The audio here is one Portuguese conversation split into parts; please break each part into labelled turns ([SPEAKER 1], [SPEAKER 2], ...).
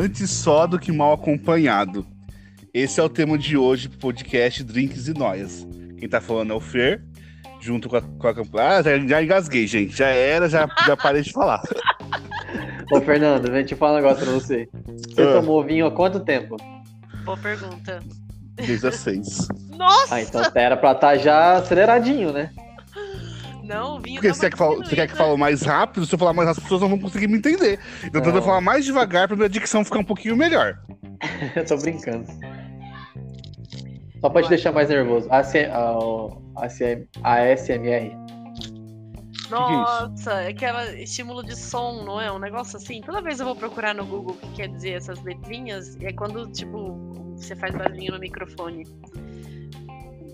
[SPEAKER 1] Antes só do que mal acompanhado. Esse é o tema de hoje pro podcast Drinks e Noias. Quem tá falando é o Fer, junto com a, com a Ah, já, já engasguei, gente. Já era, já, já parei de falar.
[SPEAKER 2] Ô, Fernando, vem te falar um negócio pra você. Você
[SPEAKER 1] Ah.
[SPEAKER 2] tomou vinho há quanto tempo?
[SPEAKER 3] Boa pergunta.
[SPEAKER 1] Desde as seis.
[SPEAKER 3] Nossa!
[SPEAKER 2] Ah, então era pra estar já aceleradinho, né?
[SPEAKER 3] Não, vinho
[SPEAKER 1] Porque
[SPEAKER 3] tá
[SPEAKER 1] você quer, que fale- você quer que fale mais rápido? Se eu falar mais rápido, as pessoas não vão conseguir me entender. Então vou falar mais devagar pra minha dicção ficar um pouquinho melhor.
[SPEAKER 2] Eu tô brincando. Só pra te deixar mais nervoso. ASMR.
[SPEAKER 3] Nossa, é aquela estímulo de som, não é? Um negócio assim. Toda vez eu vou procurar no Google o que quer dizer essas letrinhas, e é quando, tipo, você faz barulhinho no microfone.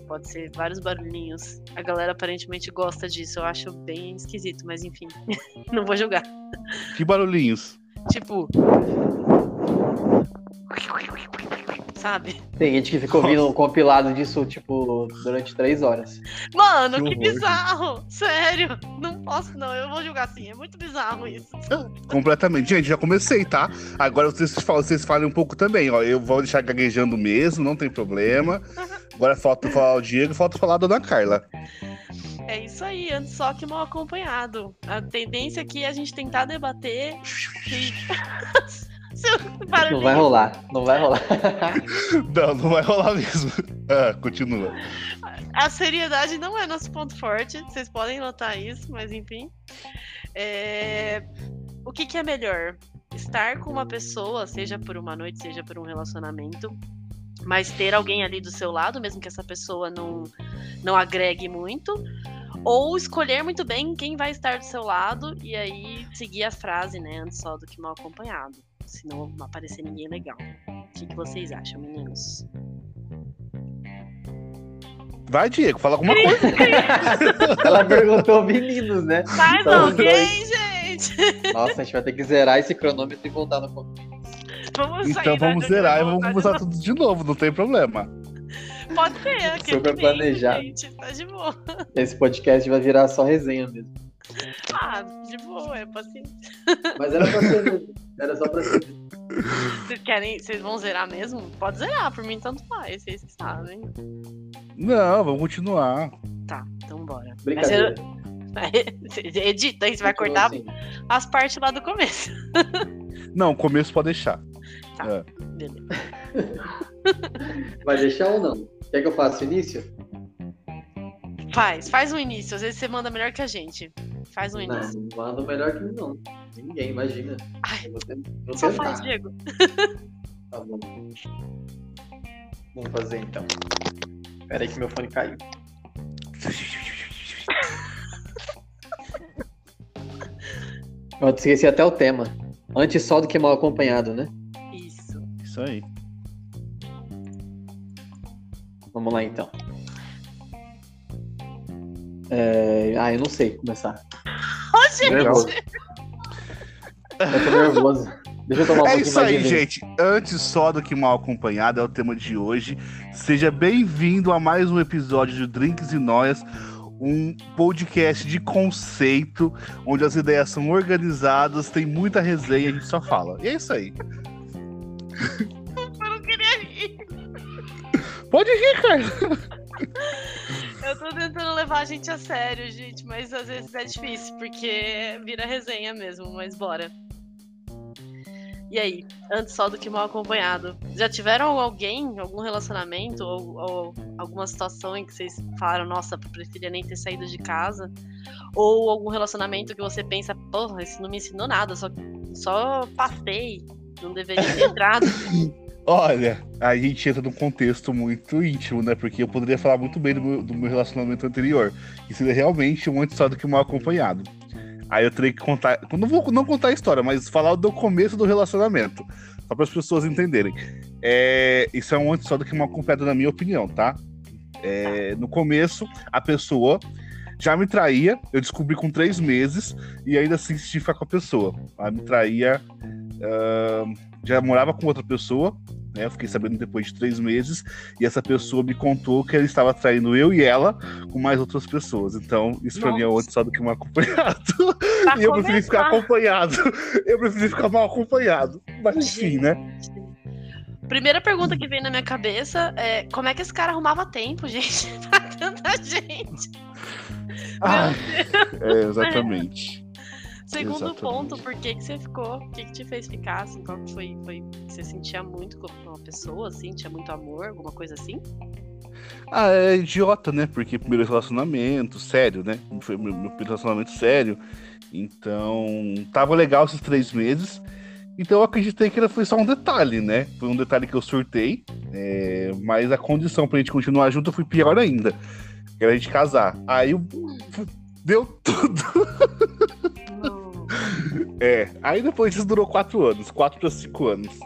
[SPEAKER 3] Pode ser vários barulhinhos. A galera aparentemente gosta disso. Eu acho bem esquisito, mas enfim. não vou julgar.
[SPEAKER 1] Que barulhinhos.
[SPEAKER 3] Tipo. Sabe?
[SPEAKER 2] Tem gente que fica ouvindo um compilado disso, tipo, durante três horas.
[SPEAKER 3] Mano,
[SPEAKER 1] Que
[SPEAKER 3] que, bizarro! Sério! Não posso, não. Eu vou julgar assim. É muito bizarro isso.
[SPEAKER 1] Completamente. Gente, já comecei, tá? Agora vocês, falam- vocês falem um pouco também, ó. Eu vou deixar gaguejando mesmo, não tem problema. Agora falta falar o Diego e falta falar a dona Carla.
[SPEAKER 3] É isso aí, antes só que mal acompanhado. A tendência aqui é a gente tentar debater.
[SPEAKER 2] Não vai rolar, não vai rolar.
[SPEAKER 1] Não, não vai rolar mesmo. Ah, continua.
[SPEAKER 3] A seriedade não é nosso ponto forte, vocês podem notar isso, mas enfim. É, O que, que é melhor? Estar com uma pessoa, seja por uma noite, seja por um relacionamento, mas ter alguém ali do seu lado, mesmo que essa pessoa não, não agregue muito, ou escolher muito bem quem vai estar do seu lado e aí seguir a frase, né? Antes só do que mal acompanhado. Se não aparecer ninguém legal. O que, que vocês acham, meninos?
[SPEAKER 1] Vai, Diego, fala alguma coisa.
[SPEAKER 2] Ela perguntou meninos, né?
[SPEAKER 3] Mais
[SPEAKER 2] os
[SPEAKER 3] alguém, gente!
[SPEAKER 2] Nossa, a gente vai ter que zerar esse cronômetro e voltar no começo.
[SPEAKER 3] Vamos sair
[SPEAKER 1] Então
[SPEAKER 3] da-
[SPEAKER 1] vamos
[SPEAKER 3] da-
[SPEAKER 1] zerar e vamos começar tudo de novo, não tem problema.
[SPEAKER 3] Pode ser, aqui
[SPEAKER 2] Super planejado.
[SPEAKER 3] gente, tá de boa.
[SPEAKER 2] Esse podcast vai virar só resenha mesmo.
[SPEAKER 3] Ah, de boa, é paciência.
[SPEAKER 2] Mas era pra ser mesmo. Era só pra ser.
[SPEAKER 3] Vocês querem, vocês vão zerar mesmo? Pode zerar, por mim tanto faz, vocês que sabem.
[SPEAKER 1] Não, vamos continuar.
[SPEAKER 3] Tá, então bora.
[SPEAKER 2] Brincadeira.
[SPEAKER 3] Mas eu- Edita aí, você vai cortar
[SPEAKER 2] Assim,
[SPEAKER 3] as partes lá do começo.
[SPEAKER 1] Não, começo pode deixar.
[SPEAKER 3] Tá.
[SPEAKER 1] É.
[SPEAKER 3] Beleza.
[SPEAKER 2] Vai deixar ou não? Quer que eu faça o início?
[SPEAKER 3] Faz, faz um início. Às vezes você manda melhor que a gente. Faz um
[SPEAKER 2] Não,
[SPEAKER 3] início.
[SPEAKER 2] não manda melhor que mim, não. Ninguém, imagina.
[SPEAKER 3] Ai,
[SPEAKER 2] vou vou
[SPEAKER 3] só
[SPEAKER 2] tentar.
[SPEAKER 3] faz, Diego.
[SPEAKER 2] Tá bom. Vamos fazer então. Pera aí que meu fone caiu. Eu esqueci até o tema. Antes só do que mal acompanhado, né?
[SPEAKER 3] Isso.
[SPEAKER 1] Isso aí.
[SPEAKER 2] Vamos lá então. É... Ah, eu não sei começar.
[SPEAKER 3] Ô, gente!
[SPEAKER 2] Nervoso. Eu tô nervoso. Deixa eu tomar um
[SPEAKER 1] É isso aí, gente. Antes só do que mal acompanhado é o tema de hoje. Seja bem-vindo a mais um episódio de Drinks e Noias, um podcast de conceito, onde as ideias são organizadas, tem muita resenha, a gente só fala. E é isso aí.
[SPEAKER 3] Eu não queria rir.
[SPEAKER 1] Pode rir, cara.
[SPEAKER 3] Tô tentando levar a gente a sério, gente, mas às vezes é difícil, porque vira resenha mesmo, mas bora. E aí, antes só do que mal acompanhado, já tiveram alguém, algum relacionamento ou, ou alguma situação em que vocês falaram, nossa, preferia nem ter saído de casa? Ou algum relacionamento que você pensa, porra, isso não me ensinou nada, só, só passei, não deveria ter entrado.
[SPEAKER 1] Olha, a gente entra num contexto muito íntimo, né? Porque eu poderia falar muito bem do meu, do meu relacionamento anterior. E seria realmente um antes só do que mal acompanhado. Aí eu teria que contar. Não vou não contar a história, mas falar do começo do relacionamento. Só para as pessoas entenderem. É, isso é um antes só do que mal acompanhado, na minha opinião, tá? É, no começo, a pessoa já me traía, eu descobri com três meses, e ainda assim insisti ficar com a pessoa. Ela me traía, ah, já morava com outra pessoa, né? Eu fiquei sabendo depois de três meses, e essa pessoa me contou que ele estava traindo eu e ela com mais outras pessoas. Então, isso pra mim é outro só do que um acompanhado.
[SPEAKER 3] Pra
[SPEAKER 1] e eu preferi ficar acompanhado. Eu preferi ficar mal acompanhado. Mas enfim, né?
[SPEAKER 3] Primeira pergunta que vem na minha cabeça é como é que esse cara arrumava tempo, gente, pra tanta gente?
[SPEAKER 1] Ah, é, exatamente.
[SPEAKER 3] Segundo
[SPEAKER 1] Exatamente.
[SPEAKER 3] ponto, por que, que você ficou? O que, que te fez ficar? Assim, qual que foi, foi que você sentia muito com uma pessoa, assim? Tinha muito amor, alguma coisa assim?
[SPEAKER 1] Ah, é idiota, né? Porque primeiro relacionamento, sério, né? Foi meu, meu primeiro relacionamento sério. Então, tava legal esses três meses. Então eu acreditei que era- foi só um detalhe, né? Foi um detalhe que eu surtei. é, mas a condição pra gente continuar junto foi pior ainda. Que era a gente casar. Aí eu- deu tudo. É. Aí depois isso durou quatro anos. Quatro pra cinco anos.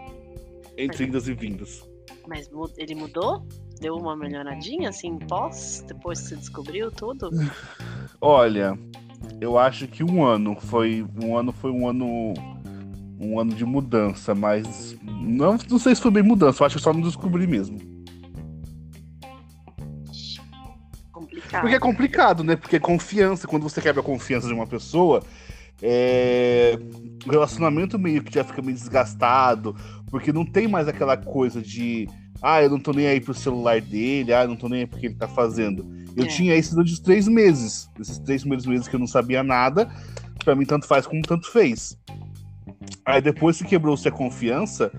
[SPEAKER 1] Entre indas e vindas.
[SPEAKER 3] Mas ele mudou? Deu uma melhoradinha, assim, pós? Depois que você descobriu tudo?
[SPEAKER 1] Olha, eu acho que um ano foi um ano foi um ano um ano de mudança, mas não, não sei se foi bem mudança, eu acho que só não descobri mesmo.
[SPEAKER 3] Complicado.
[SPEAKER 1] Porque é complicado, né? Porque confiança, quando você quebra a confiança de uma pessoa, é, o relacionamento meio que já fica meio desgastado, porque não tem mais aquela coisa de ah, eu não tô nem aí pro celular dele, ah, eu não tô nem aí porque ele tá fazendo. Eu
[SPEAKER 3] É.
[SPEAKER 1] tinha isso durante os três meses. Esses três primeiros meses que eu não sabia nada, pra mim tanto faz como tanto fez. Aí depois que quebrou-se a confiança,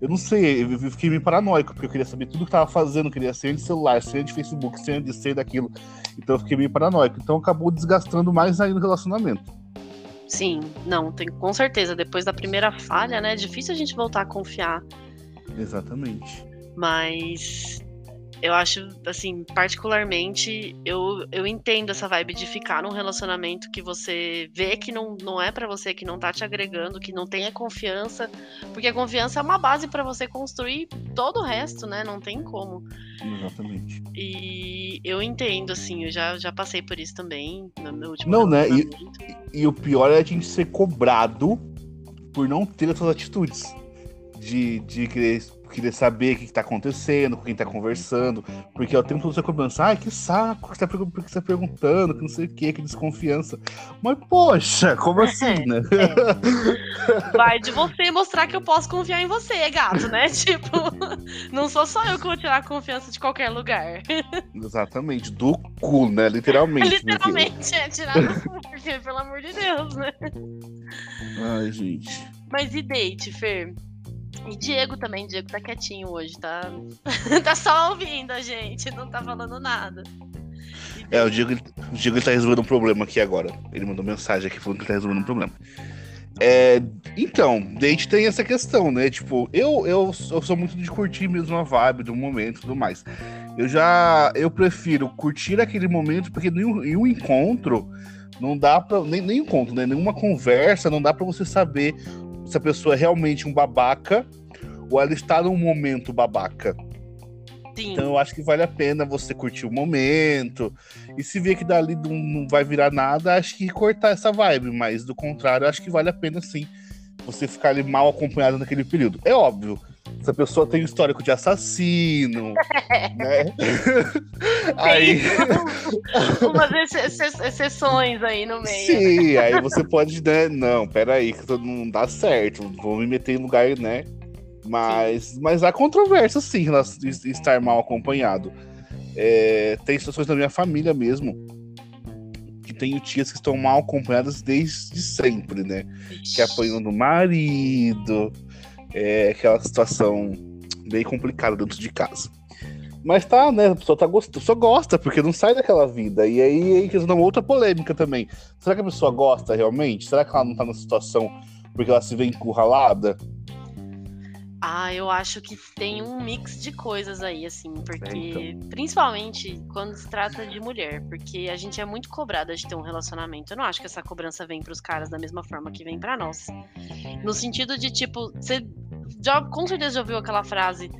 [SPEAKER 1] eu não sei, eu fiquei meio paranoico, porque eu queria saber tudo que tava fazendo, queria senha de celular, senha de Facebook, senha de senha daquilo. Então eu fiquei meio paranoico. Então acabou desgastando mais ainda o relacionamento.
[SPEAKER 3] Sim, não, tem, com certeza. Depois da primeira falha, né? É difícil a gente voltar a confiar.
[SPEAKER 1] Exatamente.
[SPEAKER 3] Mas eu acho, assim, particularmente, eu, eu entendo essa vibe de ficar num relacionamento que você vê que não, não é pra você, que não tá te agregando, que não tem a confiança. Porque a confiança é uma base pra você construir todo o resto, né? Não tem como.
[SPEAKER 1] Exatamente.
[SPEAKER 3] E eu entendo, assim, eu já, já passei por isso também no meu último
[SPEAKER 1] Não, né? E-. E o pior é a gente ser cobrado por não ter essas atitudes. De, de querer, querer saber o que, que tá acontecendo, com quem tá conversando. Porque ao tempo todo você começa, ai, que saco, que você tá, que você tá perguntando, que não sei o que, que desconfiança. Mas, poxa, como assim, né?
[SPEAKER 3] Vai de você mostrar que eu posso confiar em você, gato, né? Tipo, não sou só eu que vou tirar a confiança de qualquer lugar.
[SPEAKER 1] Exatamente, do cu, né? Literalmente. porque-
[SPEAKER 3] Literalmente, é tirar do cu, porque, pelo amor de Deus, né?
[SPEAKER 1] Ai, gente.
[SPEAKER 3] Mas e date, Fer? E Diego também, Diego tá quietinho hoje, tá? tá só ouvindo a gente, não tá falando nada.
[SPEAKER 1] É, o? Diego, o Diego tá resolvendo um problema aqui agora. Ele mandou mensagem aqui falando que ele tá resolvendo um problema. É, então, date tem essa questão, né? Tipo, eu, eu, eu sou muito de curtir mesmo a vibe do momento e tudo mais. Eu já. Eu prefiro curtir aquele momento, porque em um, em um encontro não dá pra. Nem, nem encontro, né? Nenhuma conversa, não dá pra você saber se a pessoa é realmente um babaca ou ela está num momento babaca.
[SPEAKER 3] Sim,
[SPEAKER 1] Então eu acho que vale a pena você curtir o momento. E se ver que dali não, não vai virar nada, acho que cortar essa vibe. Mas do contrário, acho que vale a pena sim você ficar ali mal acompanhado naquele período. É óbvio. Se a pessoa tem um histórico de assassino, né? aí,
[SPEAKER 3] umas ex- ex- exceções aí no meio.
[SPEAKER 1] sim, aí você pode, né? Não, peraí, que não dá certo. Vou me meter em lugar, né? Mas, mas há controvérsia, sim, em estar mal acompanhado. É, tem situações da minha família mesmo que tenho tias que estão mal acompanhadas desde sempre, né? Que apanham do marido, é aquela situação bem complicada dentro de casa. Mas tá, né? A pessoa tá gostando, pessoa gosta, porque não sai daquela vida. E aí entra numa outra polêmica também. Será que a pessoa gosta realmente? Será que ela não tá nessa situação porque ela se vê encurralada?
[SPEAKER 3] Ah, eu acho que tem um mix de coisas aí, assim, porque
[SPEAKER 1] É, então.
[SPEAKER 3] principalmente quando se trata de mulher, porque a gente é muito cobrada de ter um relacionamento. Eu não acho que essa cobrança vem pros caras da mesma forma que vem pra nós. No sentido de tipo, você já com certeza já ouviu aquela frase: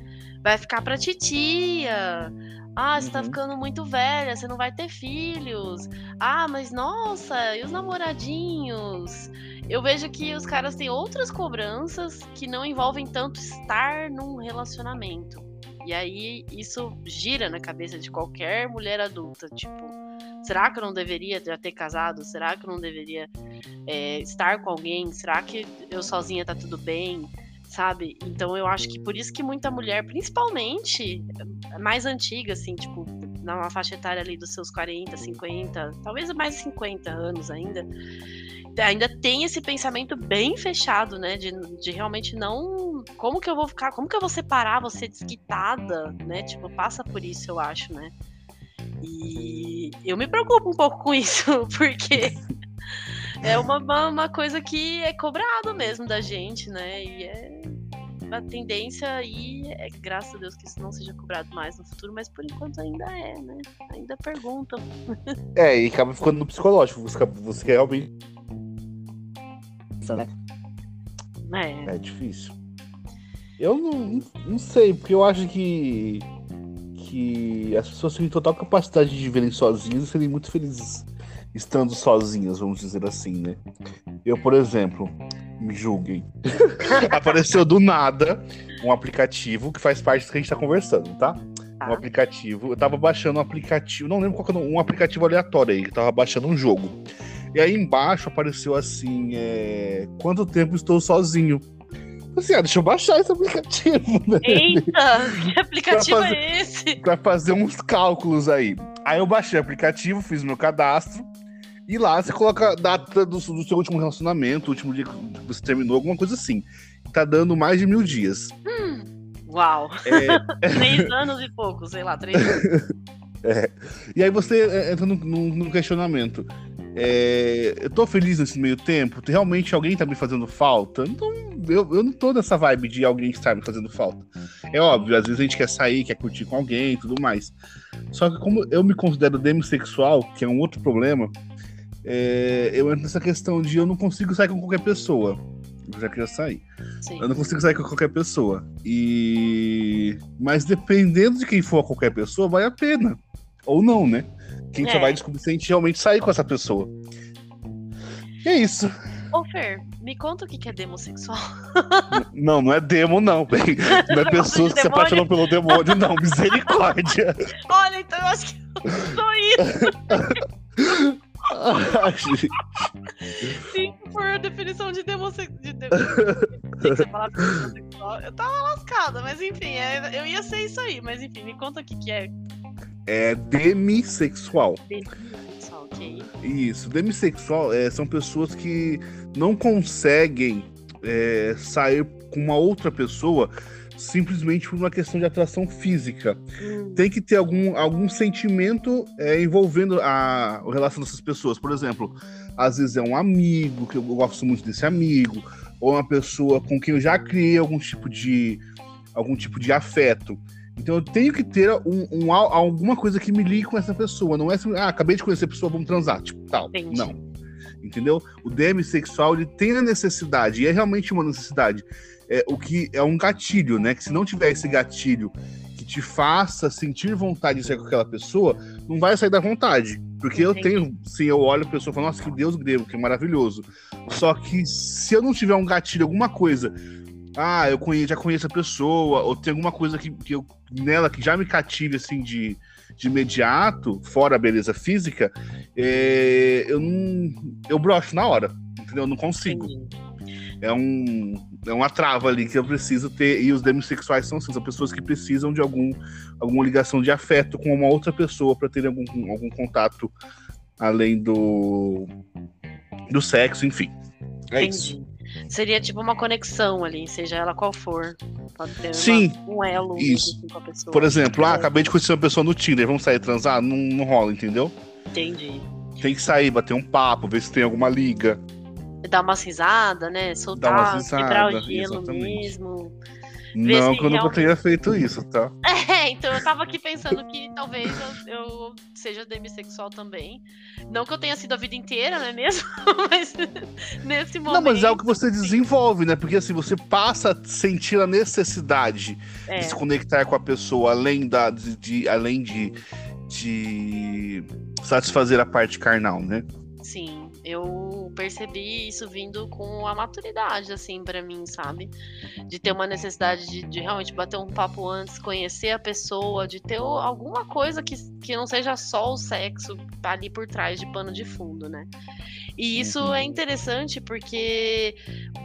[SPEAKER 3] vai ficar pra titia. Ah, você tá
[SPEAKER 1] Uhum.
[SPEAKER 3] ficando muito velha, você não vai ter filhos. Ah, mas nossa, e os namoradinhos? eu vejo que os caras têm outras cobranças que não envolvem tanto estar num relacionamento. E aí isso gira na cabeça de qualquer mulher adulta, tipo, será que eu não deveria já ter casado? Será que eu não deveria é, estar com alguém? Será que eu sozinha tá tudo bem? Sabe? Então eu acho que por isso que muita mulher, principalmente mais antiga, assim, tipo, na faixa etária ali dos seus 40, 50, talvez mais 50 anos ainda, ainda tem esse pensamento bem fechado, né? De, de realmente não. Como que eu vou ficar? Como que eu vou separar você desquitada, né? Tipo, passa por isso, eu acho, né? E eu me preocupo um pouco com isso, porque é uma, uma coisa que é cobrado mesmo da gente, né? E é a tendência aí é, graças a Deus, que isso não seja cobrado mais no futuro, mas por enquanto ainda é, né? Ainda perguntam.
[SPEAKER 1] É, e acaba ficando no psicológico. Você, você realmente
[SPEAKER 2] né?
[SPEAKER 3] É.
[SPEAKER 1] É difícil. Eu não, não sei, porque eu acho que, que as pessoas têm total capacidade de viverem sozinhas e serem muito felizes estando sozinhas, vamos dizer assim, né? Eu, por exemplo, me julguem. Apareceu do nada um aplicativo que faz parte do que a gente tá conversando, tá? Um aplicativo. Eu tava baixando um aplicativo, não lembro qual que é, um aplicativo aleatório aí, que tava baixando um jogo. E aí embaixo apareceu assim: é... quanto tempo estou sozinho? Assim, ah, deixa eu baixar esse aplicativo, né?
[SPEAKER 3] Eita, que aplicativo
[SPEAKER 1] fazer-
[SPEAKER 3] é esse?
[SPEAKER 1] Pra fazer uns cálculos aí. Aí eu baixei o aplicativo, fiz meu cadastro. E lá você coloca a data do, do seu último relacionamento, o último dia que você terminou, alguma coisa assim. Tá dando mais de mil dias.
[SPEAKER 3] Uau,
[SPEAKER 1] É,
[SPEAKER 3] três anos e pouco, sei lá, três anos.
[SPEAKER 1] E aí você é, entra no questionamento. É, eu tô feliz nesse meio tempo? Realmente alguém tá me fazendo falta? Então, eu, eu não tô nessa vibe de alguém estar me fazendo falta. É óbvio, às vezes a gente quer sair, quer curtir com alguém e tudo mais. Só que como eu me considero demissexual, que é um outro problema, é, eu entro nessa questão de eu não consigo sair com qualquer pessoa. Eu já queria sair.
[SPEAKER 3] Sim.
[SPEAKER 1] Eu não consigo sair com qualquer pessoa. E. Mas dependendo de quem for qualquer pessoa, vale a pena. Ou não, né? Quem só
[SPEAKER 3] É.
[SPEAKER 1] vai descobrir se a gente realmente sair com essa pessoa. E é isso.
[SPEAKER 3] Ô, Fer, me conta o que que é demossexual.
[SPEAKER 1] Não, não é demo, não, bem. Não é pessoas que se apaixonam pelo demônio, não. Misericórdia.
[SPEAKER 3] Olha, então eu acho que eu sou isso. Sim, por a definição de demossexual. De de... Tem que ser palavra demossexual. Eu tava lascada, mas enfim, é- eu ia ser isso aí. Mas enfim, me conta o que que é
[SPEAKER 1] é demissexual.
[SPEAKER 3] demossexual, ok?
[SPEAKER 1] Isso, demissexual é, são pessoas que não conseguem é, sair com uma outra pessoa simplesmente por uma questão de atração física.
[SPEAKER 3] Hum,
[SPEAKER 1] Tem que ter algum, algum sentimento é, envolvendo a, a relação dessas pessoas. Por exemplo, às vezes é um amigo, que eu gosto muito desse amigo, ou uma pessoa com quem eu já criei algum tipo de, algum tipo de afeto. Então eu tenho que ter um, um al- alguma coisa que me ligue com essa pessoa. Não é assim, ah, acabei de conhecer a pessoa, vamos transar. Tipo, tal.
[SPEAKER 3] Entendi.
[SPEAKER 1] Não. Entendeu? O demissexual, ele tem a necessidade, e é realmente uma necessidade. É, o que é um gatilho, né? Que se não tiver esse gatilho que te faça sentir vontade de sair com aquela pessoa, não vai sair da vontade. Porque eu tenho, sim, eu olho a pessoa e falo, nossa, que Deus grego, que maravilhoso. Só que se eu não tiver um gatilho, alguma coisa, ah, eu conheço, já conheço a pessoa, ou tem alguma coisa que, que eu, nela que já me cative assim de, de imediato, fora a beleza física, é, eu não. Eu broxo na hora. Entendeu? Eu não consigo.
[SPEAKER 3] entendi.
[SPEAKER 1] É um. É uma trava ali que eu preciso ter. E os demissexuais são assim, são pessoas que precisam de algum, alguma ligação de afeto com uma outra pessoa para ter algum, algum contato além do. do sexo, enfim. É isso.
[SPEAKER 3] Entendi. Seria tipo uma conexão ali, seja ela qual for. Pode ter uma-
[SPEAKER 1] Sim,
[SPEAKER 3] um elo
[SPEAKER 1] isso.
[SPEAKER 3] com a pessoa.
[SPEAKER 1] Por exemplo, ah,
[SPEAKER 3] É.
[SPEAKER 1] acabei de conhecer uma pessoa no Tinder, vamos sair transar? Não, não rola, entendeu?
[SPEAKER 3] Entendi.
[SPEAKER 1] Tem que sair, bater um papo, ver se tem alguma liga.
[SPEAKER 3] Dar umas risadas, né? Soltar,
[SPEAKER 1] umas
[SPEAKER 3] quebrar o gelo
[SPEAKER 1] exatamente.
[SPEAKER 3] mesmo.
[SPEAKER 1] Não, que eu nunca
[SPEAKER 3] realmente-
[SPEAKER 1] tenha feito isso, tá?
[SPEAKER 3] É, então eu tava aqui pensando que talvez eu, eu seja demissexual também. Não que eu tenha sido a vida inteira, não é mesmo? mas nesse momento.
[SPEAKER 1] Não, mas é o que você desenvolve, né? Porque assim, você passa a sentir a necessidade
[SPEAKER 3] é,
[SPEAKER 1] de se conectar com a pessoa além da de, de- além de, de satisfazer a parte carnal, né?
[SPEAKER 3] sim. Eu percebi isso vindo com a maturidade, assim, para mim, sabe? De ter uma necessidade de, de, realmente bater um papo antes, conhecer a pessoa, de ter alguma coisa que, que não seja só o sexo ali por trás de pano de fundo, né? E isso é uhum. interessante porque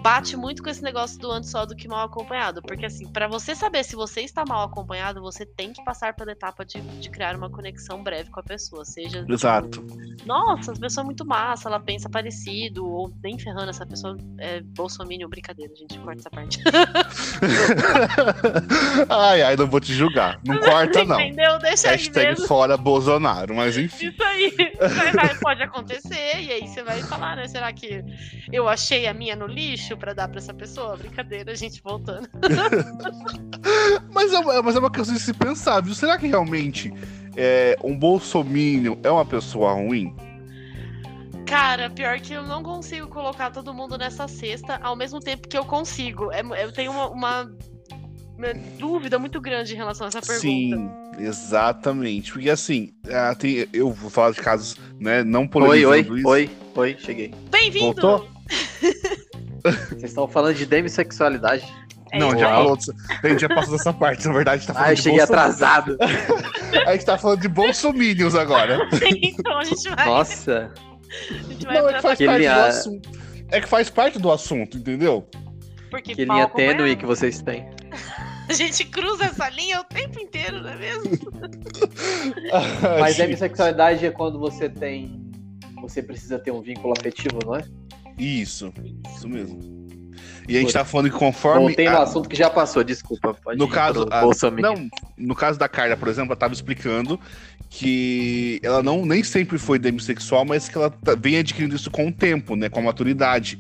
[SPEAKER 3] bate muito com esse negócio do antes só do que mal acompanhado. Porque, assim, para você saber se você está mal acompanhado, você tem que passar pela etapa de, de criar uma conexão breve com a pessoa. Seja.
[SPEAKER 1] Exato.
[SPEAKER 3] Nossa, essa pessoa é muito massa, ela pensa parecido, ou nem ferrando, essa pessoa é bolsominion, brincadeira, gente, corta essa parte.
[SPEAKER 1] ai, ai, não vou te julgar. Não corta, não.
[SPEAKER 3] Entendeu? Deixa
[SPEAKER 1] Hashtag
[SPEAKER 3] aí mesmo.
[SPEAKER 1] fora Bolsonaro, mas enfim.
[SPEAKER 3] Isso aí. Vai, vai, pode acontecer, e aí você vai falar, né? Será que eu achei a minha no lixo para dar para essa pessoa? Brincadeira, a gente voltando.
[SPEAKER 1] mas, é, mas é uma questão de se pensar, viu? Será que realmente é, um bolsominion é uma pessoa ruim?
[SPEAKER 3] Cara, pior que eu não consigo colocar todo mundo nessa cesta ao mesmo tempo que eu consigo. É, eu tenho uma, uma dúvida muito grande em relação a essa pergunta.
[SPEAKER 1] Sim, exatamente. Porque assim, tem, eu vou falar de casos, né, não
[SPEAKER 2] polemizando Oi, oi, isso. oi, oi, cheguei.
[SPEAKER 3] Bem-vindo!
[SPEAKER 1] Voltou?
[SPEAKER 2] Vocês estão falando de demissexualidade?
[SPEAKER 1] É não, já falou, a gente já passou dessa parte, na verdade. Tá falando
[SPEAKER 2] ah, eu cheguei atrasado.
[SPEAKER 1] a gente tá falando de bolsominions agora.
[SPEAKER 3] então a gente vai.
[SPEAKER 2] Nossa.
[SPEAKER 1] Gente vai não, é que faz parte linha... do assunto. É que faz parte do assunto, entendeu?
[SPEAKER 2] Porque que linha tênue que vocês têm.
[SPEAKER 3] A gente cruza essa linha o tempo inteiro, não é mesmo?
[SPEAKER 2] Mas demissexualidade é quando você tem. Você precisa ter um vínculo afetivo, não é?
[SPEAKER 1] Isso, isso mesmo. E a gente tá falando que conforme.
[SPEAKER 2] Voltei no a... assunto que já passou, desculpa.
[SPEAKER 1] no caso, a... não, no caso da Carla, por exemplo, ela tava explicando que ela não nem sempre foi demissexual, mas que ela tá, vem adquirindo isso com o tempo, né, com a maturidade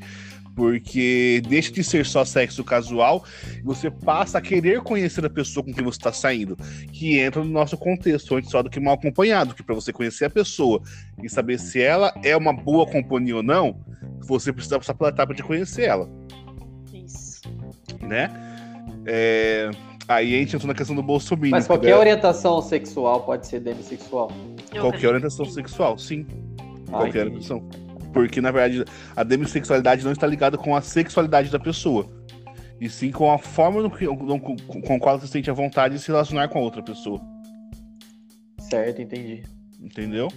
[SPEAKER 1] porque deixa de ser só sexo casual, você passa a querer conhecer a pessoa com quem você está saindo, que entra no nosso contexto, antes só do que mal acompanhado, que para você conhecer a pessoa e saber se ela é uma boa companhia ou não, você precisa passar pela etapa de conhecer ela. Né? É... Aí a gente entra na questão do Bolsonaro.
[SPEAKER 2] Mas qualquer orientação sexual pode ser demissexual?
[SPEAKER 1] Qualquer orientação sexual, sim. Ah, qualquer orientação. Porque, na verdade, a demissexualidade não está ligada com a sexualidade da pessoa. E sim com a forma com, com, com qual você sente a vontade de se relacionar com a outra pessoa.
[SPEAKER 2] Certo, entendi.
[SPEAKER 1] Entendeu?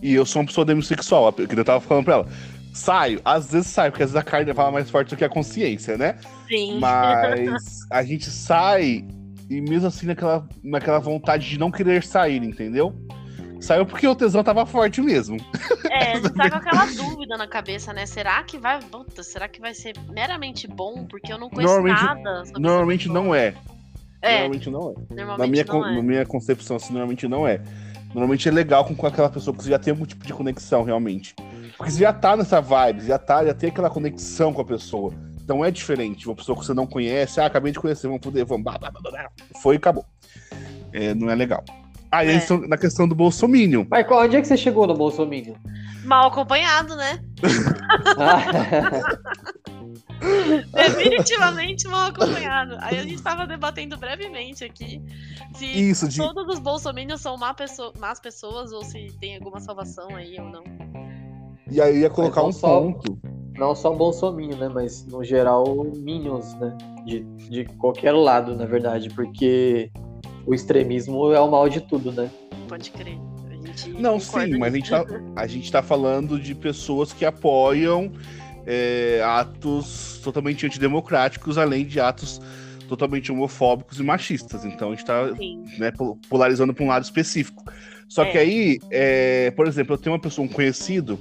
[SPEAKER 1] E eu sou uma pessoa demissexual, que eu tava falando pra ela. Saio, às vezes saio, porque às vezes a carne fala mais forte do que a consciência, né?
[SPEAKER 3] Sim.
[SPEAKER 1] Mas a gente sai e mesmo assim naquela, naquela vontade de não querer sair, entendeu? Saiu porque o tesão tava forte mesmo.
[SPEAKER 3] É, tá com aquela dúvida na cabeça, né? Será que vai. Puta, será que vai ser meramente bom? Porque eu não conheço nada.
[SPEAKER 1] Normalmente não é.
[SPEAKER 3] é.
[SPEAKER 1] Normalmente não é.
[SPEAKER 3] Normalmente
[SPEAKER 1] na minha,
[SPEAKER 3] não é.
[SPEAKER 1] Na minha concepção, assim, normalmente não é. Normalmente é legal com, com aquela pessoa que você já tem algum tipo de conexão, realmente. Porque você já tá nessa vibe, já tá, já tem aquela conexão com a pessoa. Então é diferente. Uma pessoa que você não conhece, ah, acabei de conhecer, vamos poder, vamos. Foi e acabou. É, não é legal. Aí é. eles estão na questão do Bolsominion.
[SPEAKER 2] Mas qual, onde é que você chegou no Bolsominion?
[SPEAKER 3] Mal acompanhado, né? Definitivamente mal acompanhado. Aí a gente estava debatendo brevemente aqui se
[SPEAKER 1] Isso, de...
[SPEAKER 3] todos os bolsominions são má pessoa, más pessoas ou se tem alguma salvação aí ou não.
[SPEAKER 1] E aí ia colocar um só, ponto.
[SPEAKER 2] Não só bolsominion, né? Mas no geral, minions, né? De, de qualquer lado, na verdade. Porque o extremismo é o mal de tudo, né?
[SPEAKER 3] Pode crer.
[SPEAKER 1] Não, sim, mas a gente, tá, a gente tá falando de pessoas que apoiam é, atos totalmente antidemocráticos, além de atos totalmente homofóbicos e machistas. Então a gente tá né, polarizando para um lado específico. Só é. que aí, é, por exemplo, eu tenho uma pessoa, um conhecido,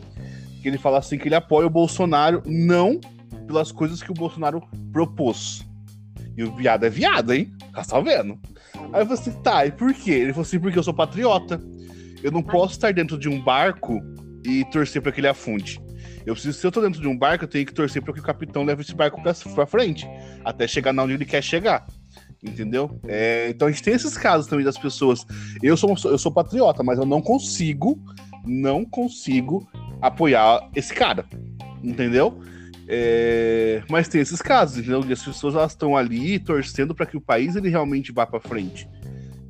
[SPEAKER 1] que ele fala assim que ele apoia o Bolsonaro não pelas coisas que o Bolsonaro propôs. E o viado é viado, hein? Tá vendo. Aí eu falei assim, tá, e por quê? Ele falou assim, porque eu sou patriota. Eu não posso estar dentro de um barco e torcer para que ele afunde. Eu preciso, se eu tô dentro de um barco, eu tenho que torcer para que o capitão leve esse barco pra frente, até chegar na onde ele quer chegar. Entendeu? É, então a gente tem esses casos também das pessoas. Eu sou, eu sou patriota, mas eu não consigo, não consigo apoiar esse cara. Entendeu? É, mas tem esses casos, entendeu? E as pessoas elas estão ali torcendo para que o país ele realmente vá para frente.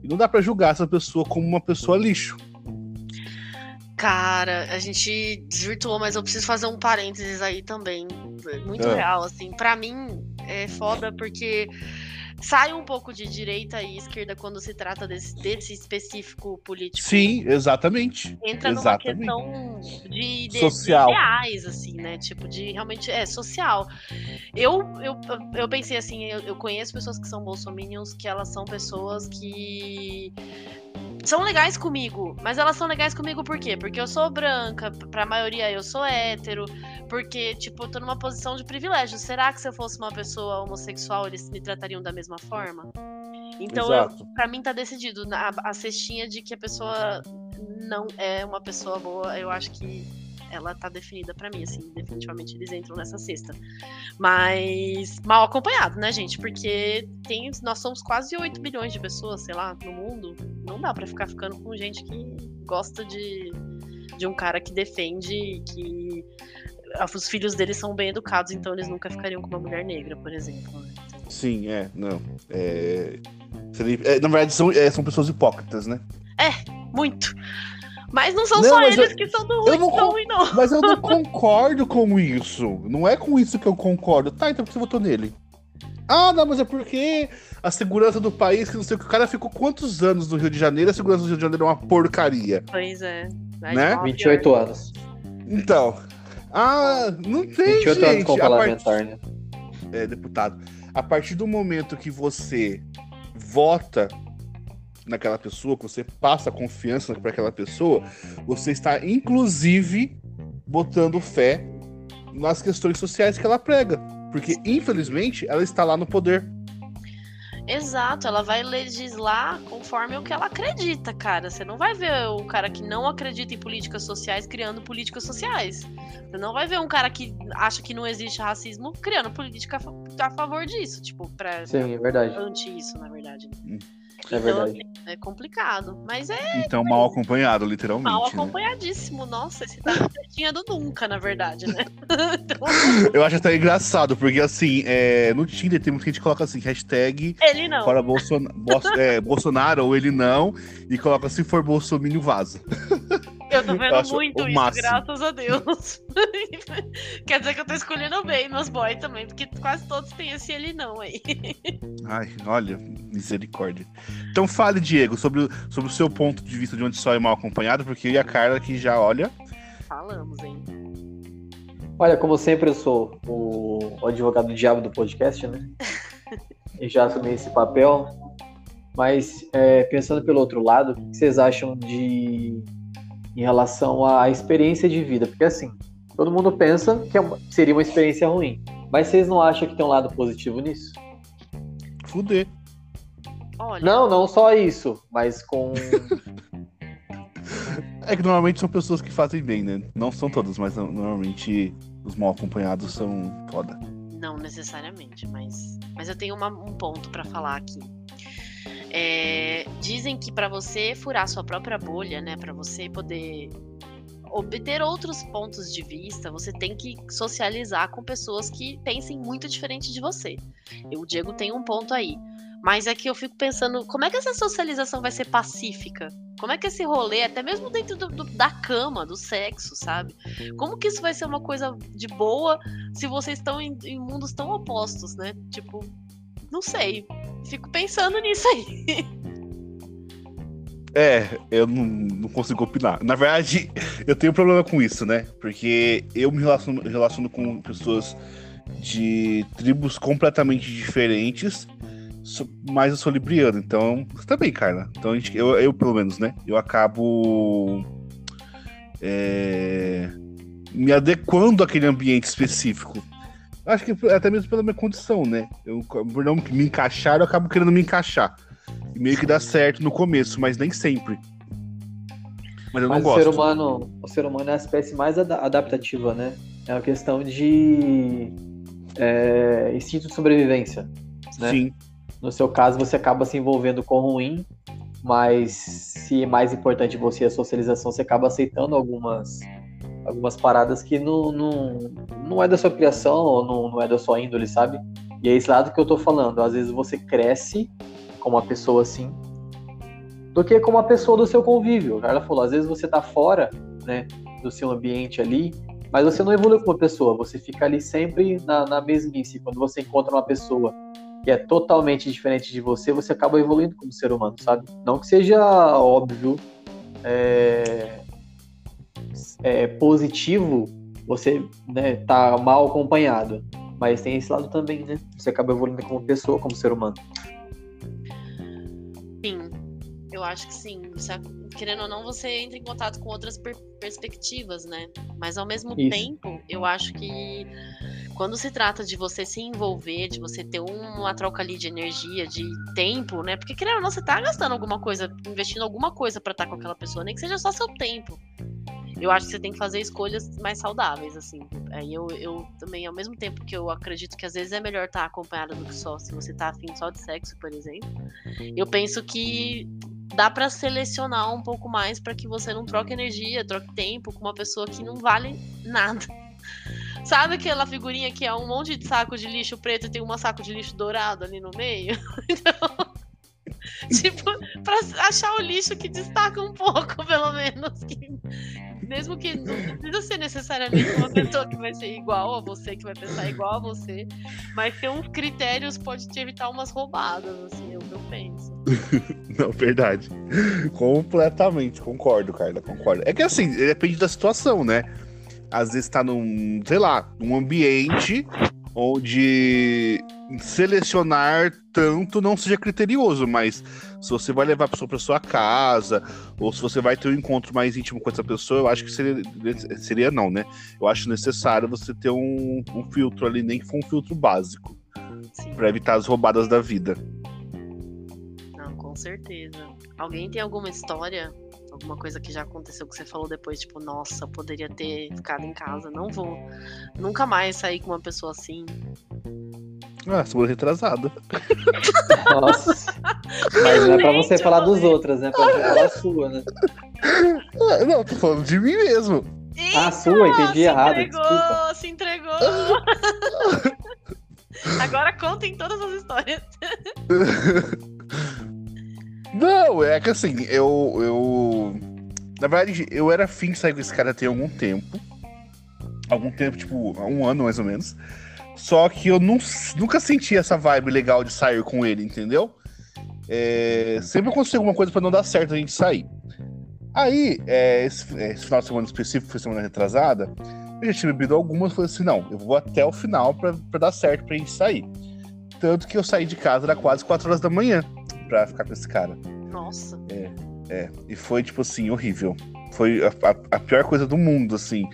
[SPEAKER 1] E não dá para julgar essa pessoa como uma pessoa lixo.
[SPEAKER 3] Cara, a gente desvirtuou, mas eu preciso fazer um parênteses aí também. Muito
[SPEAKER 1] Ah.
[SPEAKER 3] real, assim. Pra mim, é foda porque sai um pouco de direita e esquerda quando se trata desse, desse específico político.
[SPEAKER 1] Sim, exatamente.
[SPEAKER 3] Entra numa
[SPEAKER 1] exatamente.
[SPEAKER 3] questão de, de,
[SPEAKER 1] Social.
[SPEAKER 3] de ideais, assim, né? Tipo, de realmente. É, social. Eu, eu, eu pensei assim, eu, eu conheço pessoas que são bolsominions, que elas são pessoas que são legais comigo, mas elas são legais comigo por quê? Porque eu sou branca, pra maioria eu sou hétero, porque, tipo, eu tô numa posição de privilégio. Será que se eu fosse uma pessoa homossexual, eles me tratariam da mesma forma? Então, eu,
[SPEAKER 1] Exato.
[SPEAKER 3] pra mim tá decidido. Na, a cestinha de que a pessoa não é uma pessoa boa, eu acho que ela tá definida pra mim, assim, definitivamente eles entram nessa cesta. Mas mal acompanhado, né, gente? Porque tem, nós somos quase 8 bilhões de pessoas, sei lá, no mundo. Não dá pra ficar ficando com gente que gosta de, de um cara que defende que os filhos deles são bem educados, então eles nunca ficariam com uma mulher negra, por exemplo. né? Então,
[SPEAKER 1] Sim, é, não. É, seria- é, na verdade, são, é, são pessoas hipócritas, né?
[SPEAKER 3] muito. Mas não são
[SPEAKER 1] Não,
[SPEAKER 3] só eles
[SPEAKER 1] eu-
[SPEAKER 3] que são do ruim,
[SPEAKER 1] não
[SPEAKER 3] são ruim, não.
[SPEAKER 1] Mas eu não concordo com isso. Não é com isso que eu concordo. Tá, então por que você votou nele? Ah, não, mas é porque a segurança do país, que não sei o que. O cara ficou quantos anos no Rio de Janeiro? A segurança do Rio de Janeiro é uma porcaria.
[SPEAKER 3] Pois é.
[SPEAKER 1] Né?
[SPEAKER 3] de mal a
[SPEAKER 2] 28
[SPEAKER 3] pior.
[SPEAKER 2] anos.
[SPEAKER 1] Então. Ah, não tem
[SPEAKER 2] 28 anos
[SPEAKER 1] gente.
[SPEAKER 2] como
[SPEAKER 1] A part-
[SPEAKER 2] parlamentar, né?
[SPEAKER 1] é, deputado. A partir do momento que você vota naquela pessoa, que você passa confiança para aquela pessoa, você está inclusive botando fé nas questões sociais que ela prega. Porque, infelizmente, ela está lá no poder.
[SPEAKER 3] Exato, ela vai legislar conforme o que ela acredita, cara. Você não vai ver o cara que não acredita em políticas sociais criando políticas sociais. Você não vai ver um cara que acha que não existe racismo criando política a fa- a favor disso, tipo, pra
[SPEAKER 2] Sim, é verdade.
[SPEAKER 3] anti isso, na verdade.
[SPEAKER 2] É verdade.
[SPEAKER 3] É complicado, mas é
[SPEAKER 1] Então, mal acompanhado, literalmente.
[SPEAKER 3] mal
[SPEAKER 1] né?
[SPEAKER 3] acompanhadíssimo. Nossa, esse tá na certinha do nunca, na verdade, né? então,
[SPEAKER 1] Eu acho até engraçado, porque assim, é, no Tinder tem muita gente que coloca assim, hashtag
[SPEAKER 3] ele não.
[SPEAKER 1] fora Bolsona- Bos- é, Bolsonaro ou ele não, e coloca se for Bolsonaro, vaza.
[SPEAKER 3] Eu tô vendo
[SPEAKER 1] acho
[SPEAKER 3] muito isso,
[SPEAKER 1] máximo.
[SPEAKER 3] graças a Deus. Quer dizer que eu tô escolhendo bem meus boys também, porque quase todos têm esse ele não aí.
[SPEAKER 1] Ai, olha, misericórdia. Então fale, Diego, sobre, o- sobre o seu ponto de vista de onde só é mal acompanhado, porque eu e a Carla que já olha.
[SPEAKER 3] Falamos, hein?
[SPEAKER 2] Olha, como sempre, eu sou o, o advogado diabo do podcast, né? E já assumi esse papel. Mas, é, pensando pelo outro lado, o que vocês acham de. Em relação à experiência de vida? Porque, assim, todo mundo pensa que é seria uma experiência ruim. Mas vocês não acham que tem um lado positivo nisso?
[SPEAKER 1] Fuder.
[SPEAKER 3] Olha,
[SPEAKER 2] Não, não só isso, mas com.
[SPEAKER 1] É que normalmente são pessoas que fazem bem, né? Não são todas, mas no- normalmente os mal acompanhados são foda.
[SPEAKER 3] não necessariamente, mas, mas eu tenho uma- um ponto pra falar aqui. É, dizem que pra você furar sua própria bolha, né, Pra você poder obter outros pontos de vista, você tem que socializar com pessoas que pensem muito diferente de você. E o Diego tem um ponto aí. Mas é que eu fico pensando, como é que essa socialização vai ser pacífica? Como é que esse rolê, até mesmo dentro do- do- da cama, do sexo, sabe? Como que isso vai ser uma coisa de boa se vocês estão em, em mundos tão opostos, né? Tipo, não sei. Fico pensando nisso aí.
[SPEAKER 1] É, eu não, não consigo opinar. Na verdade, eu tenho problema com isso, né? Porque eu me relaciono, relaciono com pessoas de tribos completamente diferentes, mas eu sou libriano, então. Você também, Carla. Então, gente- eu, eu, pelo menos, né? Eu acabo. é, me adequando àquele ambiente específico. Acho que até mesmo pela minha condição, né? Eu, por não me encaixar, eu acabo querendo me encaixar. E meio que dá certo no começo, mas nem sempre. Mas eu
[SPEAKER 2] Mas
[SPEAKER 1] não
[SPEAKER 2] o ser
[SPEAKER 1] gosto.
[SPEAKER 2] humano, o ser humano é a espécie mais ada- adaptativa, né? É uma questão de é, instinto de sobrevivência. né?
[SPEAKER 1] Sim,
[SPEAKER 2] No seu caso, você acaba se envolvendo com o ruim, mas se é mais importante você a socialização, você acaba aceitando algumas algumas paradas que não, não, não é da sua criação não, não é da sua índole, sabe? E é esse lado que eu tô falando. Às vezes você cresce como uma pessoa assim, do que como uma pessoa do seu convívio. O cara falou, às vezes você tá fora, né, do seu ambiente ali, mas você não evolui como pessoa, você fica ali sempre na, na mesmice. Quando você encontra uma pessoa que é totalmente diferente de você, você acaba evoluindo como ser humano, sabe? Não que seja óbvio, é, é positivo você né, tá mal acompanhado, mas tem esse lado também, né? Você acaba evoluindo como pessoa, como ser humano.
[SPEAKER 3] Sim, eu acho que sim. Você, querendo ou não, você entra em contato com outras per perspectivas, né? Mas ao mesmo Isso. tempo, eu acho que quando se trata de você se envolver, de você ter uma troca ali de energia, de tempo, né? Porque querendo ou não, você tá gastando alguma coisa, investindo alguma coisa para estar com aquela pessoa, nem que seja só seu tempo. Eu acho que você tem que fazer escolhas mais saudáveis, assim. Aí eu, eu também, ao mesmo tempo que eu acredito que às vezes é melhor estar acompanhada do que só, se você tá afim só de sexo, por exemplo, eu penso que dá para selecionar um pouco mais para que você não troque energia, troque tempo com uma pessoa que não vale nada. Sabe aquela figurinha que é um monte de saco de lixo preto e tem um saco de lixo dourado ali no meio? Então, tipo, pra achar o lixo que destaca um pouco, pelo menos. Que, mesmo que não precisa ser necessariamente uma pessoa que vai ser igual a você, que vai pensar igual a você, mas ter uns critérios pode te evitar umas roubadas, assim, é o que eu penso.
[SPEAKER 1] não, verdade. Completamente, concordo, Carla, concordo. É que assim, depende da situação, né? Às vezes tá num, sei lá, num ambiente onde selecionar tanto não seja criterioso, mas se você vai levar a pessoa para sua casa, ou se você vai ter um encontro mais íntimo com essa pessoa, eu acho que seria, seria não, né? Eu acho necessário você ter um, um filtro ali, nem que for um filtro básico, para evitar as roubadas da vida.
[SPEAKER 3] Não, com certeza. Alguém tem alguma história alguma coisa que já aconteceu que você falou depois, tipo, nossa, poderia ter ficado em casa, não vou nunca mais sair com uma pessoa assim.
[SPEAKER 1] Ah, sou retrasado.
[SPEAKER 2] Nossa. Mas não é pra você falar dos outros, né? Pra você falar a sua, né?
[SPEAKER 1] Ah, não, tô falando de mim mesmo.
[SPEAKER 2] Eita, ah, sua, entendi se errado.
[SPEAKER 3] Entregou,
[SPEAKER 2] desculpa.
[SPEAKER 3] se entregou. Agora contem todas as histórias.
[SPEAKER 1] Não, é que assim, eu. eu... Na verdade, eu era afim de sair com esse cara tem algum tempo. Algum tempo, tipo, um ano mais ou menos. Só que eu não, nunca senti essa vibe legal de sair com ele, entendeu? É, sempre aconteceu alguma coisa para não dar certo a gente sair. Aí, é, esse, esse, final de semana específico, foi semana retrasada, eu já tinha bebido algumas e falei assim: não, eu vou até o final para dar certo pra gente sair. Tanto que eu saí de casa era quase 4 horas da manhã pra ficar com esse cara.
[SPEAKER 3] Nossa.
[SPEAKER 1] É, é. E foi, tipo assim, horrível. Foi a, a, a, pior coisa do mundo, assim.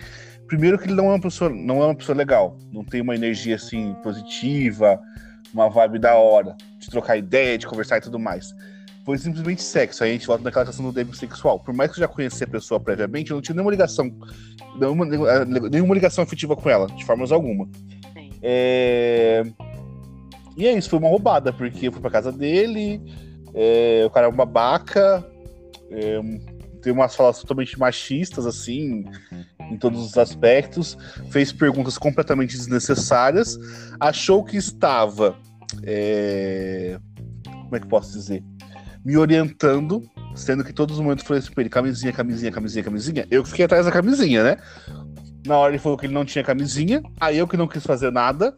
[SPEAKER 1] Primeiro que ele não é uma pessoa, não é uma pessoa legal. Não tem uma energia, assim, positiva, uma vibe da hora, de trocar ideia, de conversar e tudo mais. Foi simplesmente sexo. Aí a gente volta naquela questão do débito sexual. Por mais que eu já conhecia a pessoa previamente, eu não tinha nenhuma ligação, nenhuma, nenhuma ligação afetiva com ela, de formas alguma. É... E é isso, foi uma roubada, porque eu fui pra casa dele, é, o cara é um babaca, é, tem umas falas totalmente machistas, assim, em todos os aspectos, fez perguntas completamente desnecessárias, achou que estava. É, como é que posso dizer? Me orientando, sendo que todos os momentos foi assim pra ele: camisinha, camisinha, camisinha, camisinha. Eu que fiquei atrás da camisinha, né? Na hora ele falou que ele não tinha camisinha, aí eu que não quis fazer nada.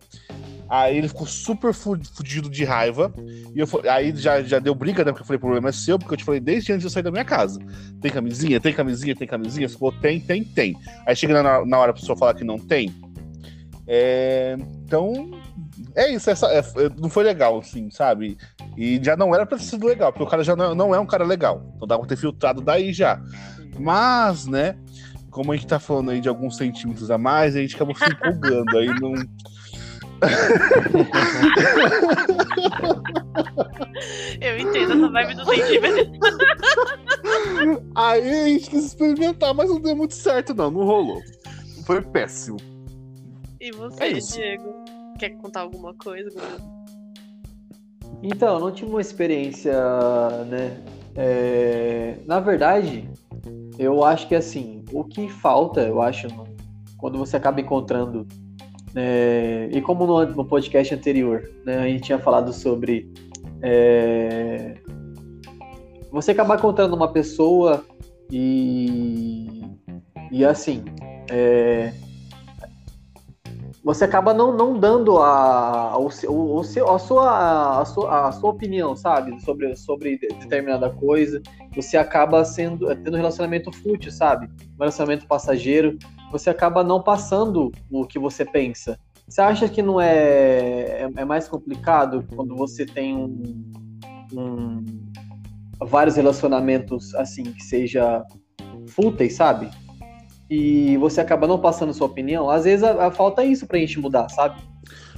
[SPEAKER 1] Aí ele ficou super fudido de raiva. E eu aí já, já deu briga, né? Porque eu falei, o problema é seu, porque eu te falei desde antes de eu sair da minha casa. Tem camisinha, tem camisinha, tem camisinha. Você falou, tem, tem, tem. Aí chega na, na hora a pessoa falar que não tem. É, então, é isso. Essa, é, não foi legal, assim, sabe? E já não era pra ter sido legal, porque o cara já não, não é um cara legal. Então dá pra ter filtrado daí já. Mas, né? Como a gente tá falando aí de alguns centímetros a mais, a gente acabou se empolgando. aí não.
[SPEAKER 3] Eu entendo essa vibe do centímetro.
[SPEAKER 1] Aí a gente quis experimentar, mas não deu muito certo, não. Não rolou. Foi péssimo.
[SPEAKER 3] E você, é Diego? Quer contar alguma coisa?
[SPEAKER 2] Então, eu não tive uma experiência, né? É... Na verdade, eu acho que assim, o que falta, eu acho, quando você acaba encontrando é, e como no, no, podcast anterior, né, a gente tinha falado sobre é, você acabar encontrando uma pessoa e E assim, é, você acaba não, não dando a, o, seu, a, sua, a, sua, a sua opinião, sabe? Sobre, sobre determinada coisa. Você acaba sendo tendo um relacionamento fútil, sabe? Um relacionamento passageiro. Você acaba não passando o que você pensa. Você acha que não é, é, é mais complicado quando você tem um, um, vários relacionamentos assim que seja fúteis, sabe? e você acaba não passando sua opinião, às vezes a, a falta é isso pra gente mudar, sabe?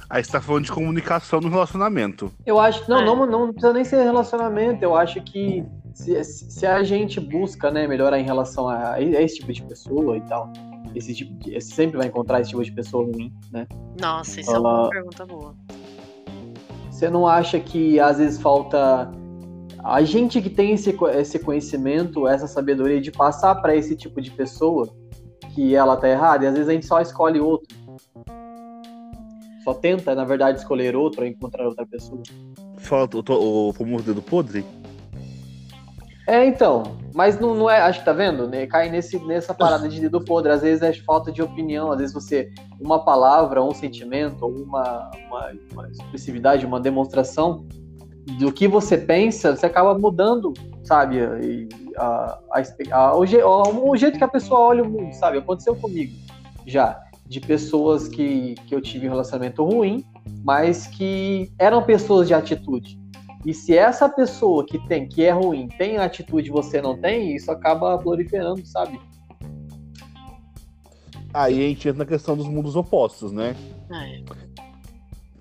[SPEAKER 1] Aí você tá falando de comunicação no relacionamento.
[SPEAKER 2] Eu acho que não, é. não, não precisa nem ser relacionamento. Eu acho que se, se a gente busca né, melhorar em relação a, a esse tipo de pessoa e tal, esse tipo de, sempre vai encontrar esse tipo de pessoa ruim, né?
[SPEAKER 3] Nossa, isso uh, é uma pergunta boa.
[SPEAKER 2] Você não acha que às vezes falta a gente que tem esse, esse conhecimento, essa sabedoria de passar para esse tipo de pessoa que ela tá errada, e às vezes a gente só escolhe outro. Só tenta, na verdade, escolher outro ou encontrar outra pessoa.
[SPEAKER 1] Falta o, o famoso dedo podre?
[SPEAKER 2] É, então. Mas não, não é. Acho que tá vendo? Né? Cai nesse, nessa parada de dedo podre. Às vezes é falta de opinião. Às vezes você. Uma palavra, um sentimento, uma, uma, uma expressividade, uma demonstração do que você pensa, você acaba mudando, sabe? E a, a, a, o, o, jeito que a pessoa olha o mundo, sabe? Aconteceu comigo já, de pessoas que, que eu tive um relacionamento ruim, mas que eram pessoas de atitude. E se essa pessoa que tem, que é ruim, tem atitude e você não tem, isso acaba proliferando, sabe?
[SPEAKER 1] Aí a gente entra na questão dos mundos opostos, né?
[SPEAKER 3] É.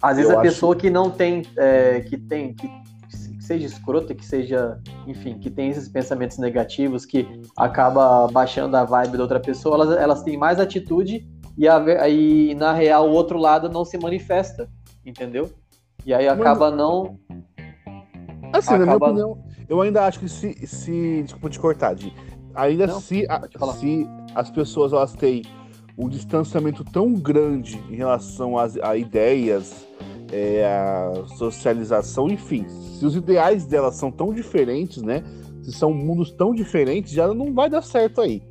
[SPEAKER 2] Às vezes eu a pessoa que não tem, é, que tem, que seja escrota, que seja, enfim, que tem esses pensamentos negativos, que acaba baixando a vibe da outra pessoa, elas, elas têm mais atitude e aí, na real, o outro lado não se manifesta, entendeu? E aí acaba não.
[SPEAKER 1] Assim, acaba... na minha opinião, eu ainda acho que se. se desculpa te cortar, de, ainda não, se, a, se as pessoas elas têm um distanciamento tão grande em relação às, a ideias, é, a socialização, enfim. Se os ideais delas são tão diferentes, né? Se são mundos tão diferentes, já não vai dar certo aí.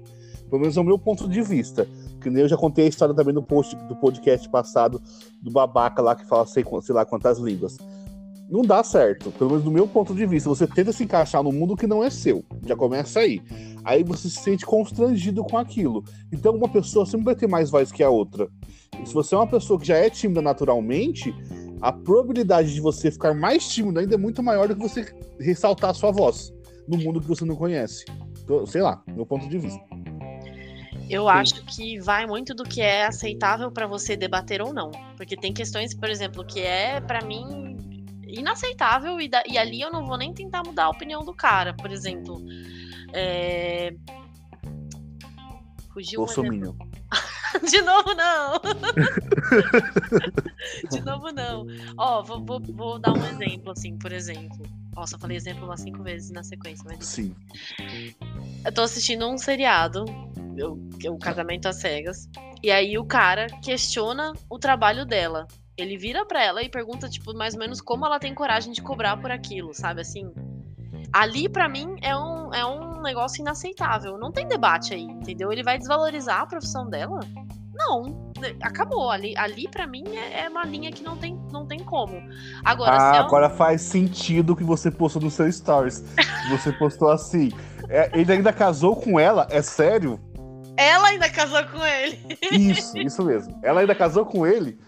[SPEAKER 1] Pelo menos é o meu ponto de vista. Que nem eu já contei a história também no post do podcast passado do babaca lá que fala sei, sei lá quantas línguas. Não dá certo, pelo menos do meu ponto de vista. Você tenta se encaixar num mundo que não é seu. Já começa aí. Aí você se sente constrangido com aquilo. Então uma pessoa sempre vai ter mais voz que a outra. E se você é uma pessoa que já é tímida naturalmente, a probabilidade de você ficar mais tímido ainda é muito maior do que você ressaltar a sua voz no mundo que você não conhece. Então, sei lá, meu ponto de vista.
[SPEAKER 3] Eu Sim. acho que vai muito do que é aceitável para você debater ou não. Porque tem questões, por exemplo, que é para mim inaceitável e, da, e, ali eu não vou nem tentar mudar a opinião do cara. Por exemplo, é...
[SPEAKER 1] fugiu. Bolsominion.
[SPEAKER 3] De novo, não. De novo, não. Ó, vou, vou, vou, dar um exemplo, assim, por exemplo. Nossa, eu falei exemplo umas cinco vezes na sequência, mas.
[SPEAKER 1] Sim.
[SPEAKER 3] Eu tô assistindo um seriado, o, o Casamento às Cegas. E aí o cara questiona o trabalho dela. Ele vira pra ela e pergunta, tipo, mais ou menos como ela tem coragem de cobrar por aquilo, sabe? Assim, ali para mim é um, é um negócio inaceitável. Não tem debate aí, entendeu? Ele vai desvalorizar a profissão dela? Não, acabou. Ali, ali para mim é, é, uma linha que não tem, não tem como. Agora,
[SPEAKER 1] ah,
[SPEAKER 3] é
[SPEAKER 1] um... agora faz sentido o que você postou no seu stories. você postou assim. É, ele ainda casou com ela? É sério?
[SPEAKER 3] Ela ainda casou com ele.
[SPEAKER 1] Isso, isso mesmo. Ela ainda casou com ele?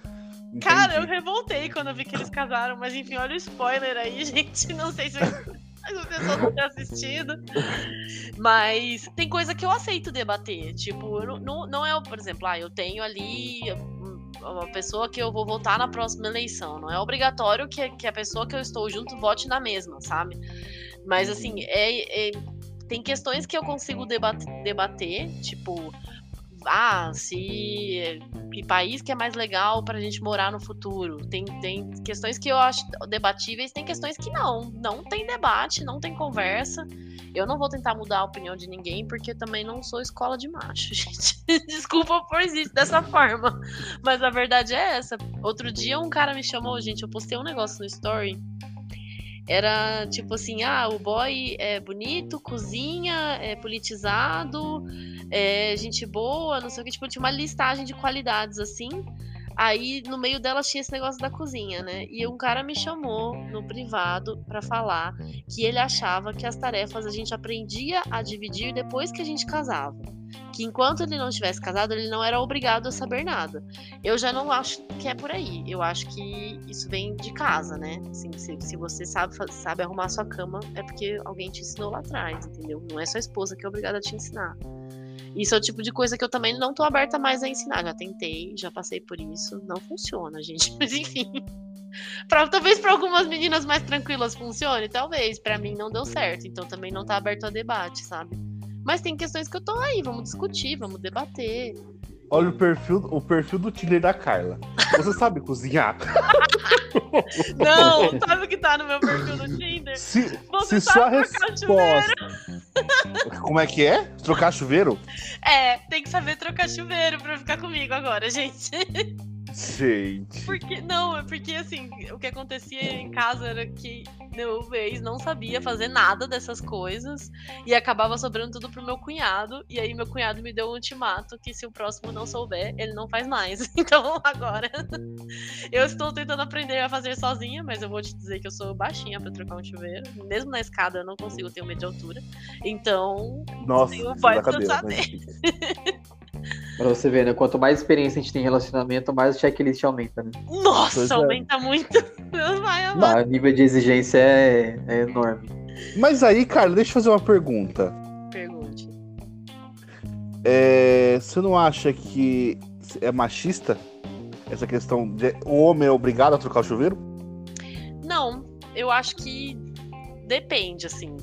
[SPEAKER 3] Entendi. Cara, eu revoltei quando eu vi que eles casaram, mas enfim, olha o spoiler aí, gente. Não sei se mas as pessoas não têm assistido. Mas tem coisa que eu aceito debater. Tipo, não, não é, por exemplo, ah, eu tenho ali uma pessoa que eu vou votar na próxima eleição. Não é obrigatório que, que a pessoa que eu estou junto vote na mesma, sabe? Mas assim, é, é tem questões que eu consigo debater, debater tipo, ah, se que país que é mais legal para a gente morar no futuro. Tem, tem questões que eu acho debatíveis, tem questões que não. Não tem debate, não tem conversa. Eu não vou tentar mudar a opinião de ninguém, porque também não sou escola de macho, gente. Desculpa por existir dessa forma. Mas a verdade é essa. Outro dia um cara me chamou, gente, eu postei um negócio no story. Era tipo assim: ah, o boy é bonito, cozinha, é politizado, é gente boa, não sei o que. Tipo, tinha uma listagem de qualidades assim. Aí no meio delas tinha esse negócio da cozinha, né? E um cara me chamou no privado para falar que ele achava que as tarefas a gente aprendia a dividir depois que a gente casava. Que enquanto ele não estivesse casado, ele não era obrigado a saber nada. Eu já não acho que é por aí. Eu acho que isso vem de casa, né? Assim, se, se você sabe, sabe arrumar sua cama, é porque alguém te ensinou lá atrás, entendeu? Não é sua esposa que é obrigada a te ensinar. Isso é o tipo de coisa que eu também não tô aberta mais a ensinar. Já tentei, já passei por isso. Não funciona, gente. Mas enfim. Pra, talvez para algumas meninas mais tranquilas funcione, talvez. Para mim não deu certo. Então também não tá aberto a debate, sabe? Mas tem questões que eu tô aí, vamos discutir, vamos debater.
[SPEAKER 1] Olha o perfil, o perfil do Tinder da Carla. Você sabe cozinhar?
[SPEAKER 3] Não, sabe o que tá no meu perfil do Tinder?
[SPEAKER 1] Se, se sua resposta. Como é que é? Trocar chuveiro?
[SPEAKER 3] É, tem que saber trocar chuveiro pra ficar comigo agora, gente.
[SPEAKER 1] Gente.
[SPEAKER 3] Porque, não, é porque assim, o que acontecia em casa era que meu ex não sabia fazer nada dessas coisas e acabava sobrando tudo pro meu cunhado. E aí meu cunhado me deu um ultimato que se o próximo não souber, ele não faz mais. Então agora eu estou tentando aprender a fazer sozinha, mas eu vou te dizer que eu sou baixinha para trocar um chuveiro. Mesmo na escada eu não consigo ter um meio de altura. Então,
[SPEAKER 1] Nossa, pode saber.
[SPEAKER 2] Pra você ver, né? Quanto mais experiência a gente tem em relacionamento, mais o checklist aumenta, né?
[SPEAKER 3] Nossa, pois é. aumenta é. muito. Deus vai
[SPEAKER 2] amar. O nível de exigência é, é enorme.
[SPEAKER 1] Mas aí, cara, deixa eu fazer uma pergunta.
[SPEAKER 3] Pergunte.
[SPEAKER 1] É, você não acha que é machista essa questão de o homem é obrigado a trocar o chuveiro?
[SPEAKER 3] Não, eu acho que depende, assim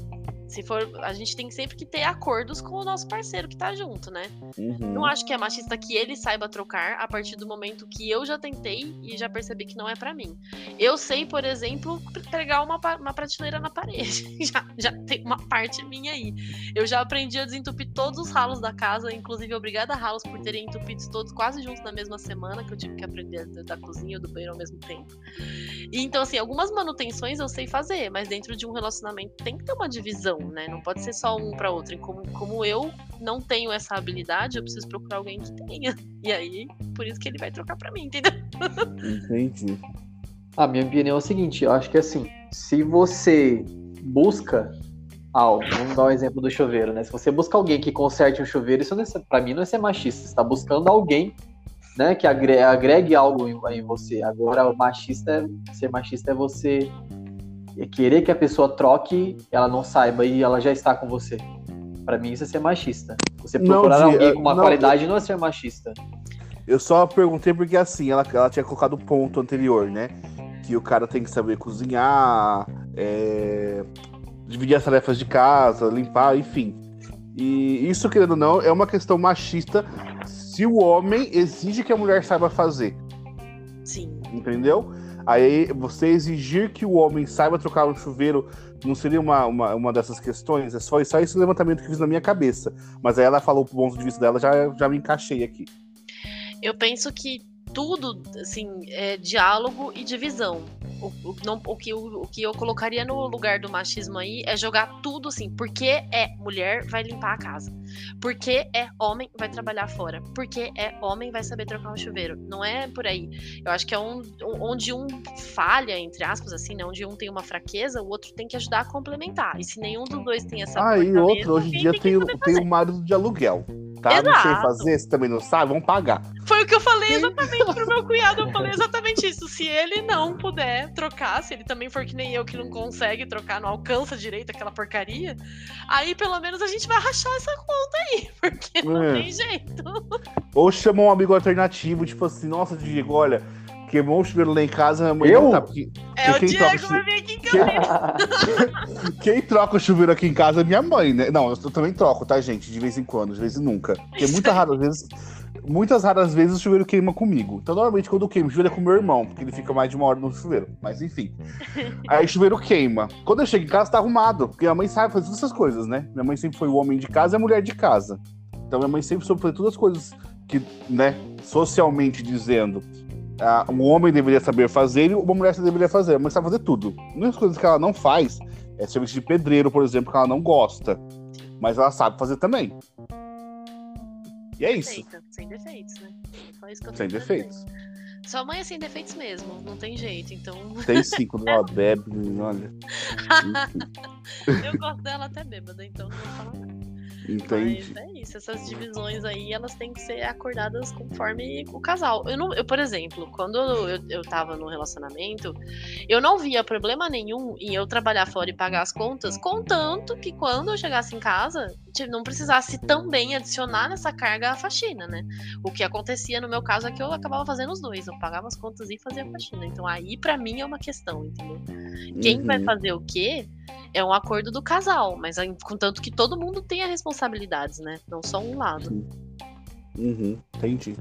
[SPEAKER 3] se for, a gente tem sempre que ter acordos com o nosso parceiro que tá junto, né? Uhum. Não acho que é machista que ele saiba trocar a partir do momento que eu já tentei e já percebi que não é para mim. Eu sei, por exemplo, pregar uma, uma prateleira na parede. já, já tem uma parte minha aí. Eu já aprendi a desentupir todos os ralos da casa, inclusive obrigada a ralos por terem entupidos todos quase juntos na mesma semana, que eu tive que aprender da cozinha e do banheiro ao mesmo tempo. E então, assim, algumas manutenções eu sei fazer, mas dentro de um relacionamento tem que ter uma divisão né? Não pode ser só um para outro. E como, como eu não tenho essa habilidade, eu preciso procurar alguém que tenha. E aí, por isso que ele vai trocar para mim, entendeu?
[SPEAKER 1] Entendi.
[SPEAKER 2] A minha opinião é o seguinte, eu acho que assim, se você busca algo, vamos dar um exemplo do chuveiro, né? Se você busca alguém que conserte um chuveiro, isso é, para mim não é ser machista, você está buscando alguém né, que agregue, algo em, em, você. Agora, o machista, ser machista é você é querer que a pessoa troque, ela não saiba e ela já está com você. Para mim isso é ser machista. Você procurar não, alguém com uma não, qualidade não é ser machista.
[SPEAKER 1] Eu só perguntei porque assim, ela, ela tinha colocado o ponto anterior, né? Que o cara tem que saber cozinhar, é, dividir as tarefas de casa, limpar, enfim. E isso, querendo ou não, é uma questão machista se o homem exige que a mulher saiba fazer.
[SPEAKER 3] Sim.
[SPEAKER 1] Entendeu? Aí você exigir que o homem saiba trocar um chuveiro não seria uma, uma, uma dessas questões? É só, só esse levantamento que fiz na minha cabeça. Mas aí ela falou pro ponto de vista dela, já, já me encaixei aqui.
[SPEAKER 3] Eu penso que tudo, assim, é diálogo e divisão. O, o, não, o, que, o, o, que eu colocaria no lugar do machismo aí é jogar tudo assim. Porque é mulher vai limpar a casa. Porque é homem vai trabalhar fora. Porque é homem vai saber trocar um chuveiro. Não é por aí. Eu acho que é um, onde um falha, entre aspas, assim, né? Onde um tem uma fraqueza, o outro tem que ajudar a complementar. E se nenhum dos dois tem essa
[SPEAKER 1] Ah, e outro, hoje em dia tem, tem, tem o marido de aluguel. Tá? Exato. Não sei fazer, você também não sabe, vamos pagar.
[SPEAKER 3] Foi o que eu falei exatamente pro meu cunhado. Eu falei exatamente isso. Se ele não puder trocar, se ele também for que nem eu que não consegue trocar, não alcança direito aquela porcaria, aí pelo menos a gente vai rachar essa conta aí, porque não é. tem jeito.
[SPEAKER 1] Ou chama um amigo alternativo, tipo assim, nossa, Diego, olha, queimou o chuveiro lá em casa,
[SPEAKER 2] amanhã eu?
[SPEAKER 3] tá. Porque, é o Diego, troca, vai vir aqui em
[SPEAKER 1] quem, quem troca o chuveiro aqui em casa é minha mãe, né? Não, eu também troco, tá, gente? De vez em quando, de vez em nunca. Porque muitas raras vezes. Muitas raras vezes o chuveiro queima comigo. Então, normalmente, quando eu queimo, o chuveiro é com meu irmão, porque ele fica mais de uma hora no chuveiro. Mas enfim. Aí o chuveiro queima. Quando eu chego em casa, tá arrumado. Porque a mãe sabe fazer todas essas coisas, né? Minha mãe sempre foi o homem de casa e a mulher de casa. Então minha mãe sempre soube fazer todas as coisas que, né, socialmente dizendo, ah, um homem deveria saber fazer e uma mulher deveria fazer. A mulher sabe fazer tudo. Uma das coisas que ela não faz é serviço de pedreiro, por exemplo, que ela não gosta. Mas ela sabe fazer também. E é isso.
[SPEAKER 3] Sem defeitos, né? Só isso que eu
[SPEAKER 1] Sem
[SPEAKER 3] dizer.
[SPEAKER 1] defeitos.
[SPEAKER 3] Sua mãe é sem defeitos mesmo, não tem jeito. Então,
[SPEAKER 1] Tem sim, quando ela bebe, olha.
[SPEAKER 3] eu gosto dela até bêbada, então não vou falar nada.
[SPEAKER 1] Entende?
[SPEAKER 3] Mas é isso, essas divisões aí, elas têm que ser acordadas conforme o casal. Eu, não, eu por exemplo, quando eu, eu tava no relacionamento, eu não via problema nenhum em eu trabalhar fora e pagar as contas, contanto que quando eu chegasse em casa, não precisasse também adicionar nessa carga a faxina, né? O que acontecia no meu caso é que eu acabava fazendo os dois, eu pagava as contas e fazia a faxina. Então aí pra mim é uma questão, entendeu? Quem vai
[SPEAKER 1] Uhum.
[SPEAKER 3] fazer o quê é um acordo do casal, mas contanto que todo mundo tenha responsabilidades, né? Não só um lado.
[SPEAKER 1] Uhum, entendi.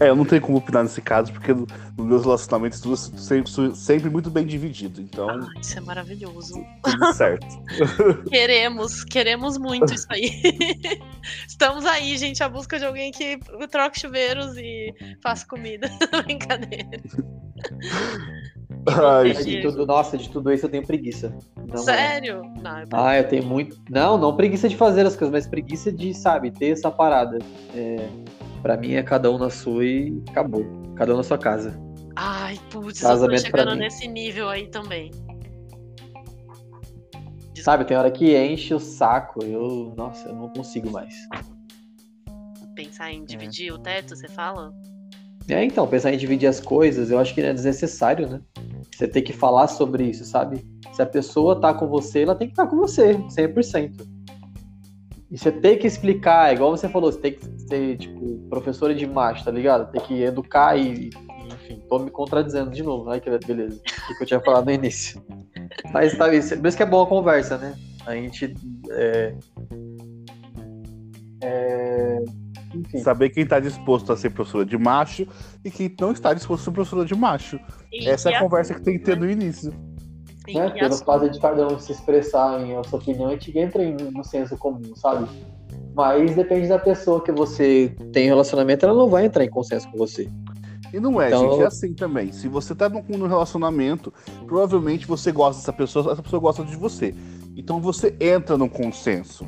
[SPEAKER 1] É, eu não tenho como opinar nesse caso, porque no- nos meus relacionamentos tudo sempre, sempre muito bem dividido. Então,
[SPEAKER 3] Ah, isso é maravilhoso.
[SPEAKER 1] tudo certo.
[SPEAKER 3] Queremos, queremos muito isso aí. Estamos aí, gente, à busca de alguém que troque chuveiros e faça comida. Brincadeira.
[SPEAKER 1] Ai,
[SPEAKER 2] de tudo, nossa, de tudo isso eu tenho preguiça. Não,
[SPEAKER 3] Sério? Não, eu-
[SPEAKER 2] Ah, eu tenho muito. Não, não preguiça de fazer as coisas, mas preguiça de, sabe, ter essa parada. É, pra mim é cada um na sua e acabou. Cada um na sua casa.
[SPEAKER 3] Ai, putz, eu tô
[SPEAKER 2] Casamento
[SPEAKER 3] chegando nesse nível aí também.
[SPEAKER 2] Sabe, tem hora que enche o saco. Eu, nossa, eu não consigo mais.
[SPEAKER 3] Pensar
[SPEAKER 2] É.
[SPEAKER 3] em dividir o teto, você fala?
[SPEAKER 2] É, então, pensar em dividir as coisas, eu acho que é desnecessário, né? Você tem que falar sobre isso, sabe? Se a pessoa tá com você, ela tem que estar com você, 100%. E você tem que explicar, igual você falou, você tem que ser, tipo, professora de macho, tá ligado? Tem que educar e, e, enfim, tô me contradizendo de novo. Ai, que beleza. O que eu tinha falado no início. Mas, sabe, isso- por isso que é boa a conversa, né? A gente. É, é, enfim.
[SPEAKER 1] Saber quem tá disposto a ser professora de macho e quem não está disposto a ser professora de macho.
[SPEAKER 3] E-
[SPEAKER 1] Essa é a conversa que tem que ter
[SPEAKER 3] né?
[SPEAKER 1] no início.
[SPEAKER 3] E-
[SPEAKER 2] né? Pelo
[SPEAKER 3] assunto.
[SPEAKER 2] fato de cada um se expressar em a sua opinião, a gente entra em- no senso comum, sabe? Mas depende da pessoa que você tem relacionamento, ela não vai entrar em consenso com você.
[SPEAKER 1] E não é,
[SPEAKER 2] Então-
[SPEAKER 1] gente, é assim também. Se você tá num, num relacionamento, provavelmente você gosta dessa pessoa, essa pessoa gosta de você. Então você entra num consenso.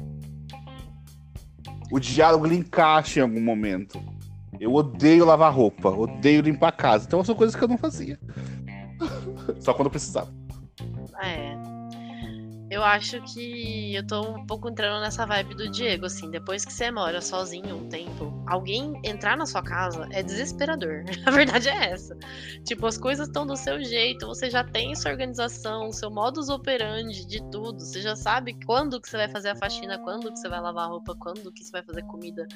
[SPEAKER 1] O diálogo ele encaixa em algum momento. Eu odeio lavar roupa, odeio limpar a casa. Então são coisas que eu não fazia. Só quando eu precisava.
[SPEAKER 3] É. Eu acho que eu tô um pouco entrando nessa vibe do Diego, assim, depois que você mora sozinho um tempo, alguém entrar na sua casa é desesperador. A verdade é essa. Tipo, as coisas estão do seu jeito, você já tem sua organização, seu modus operandi de tudo. Você já sabe quando que você vai fazer a faxina, quando que você vai lavar a roupa, quando que você vai fazer comida.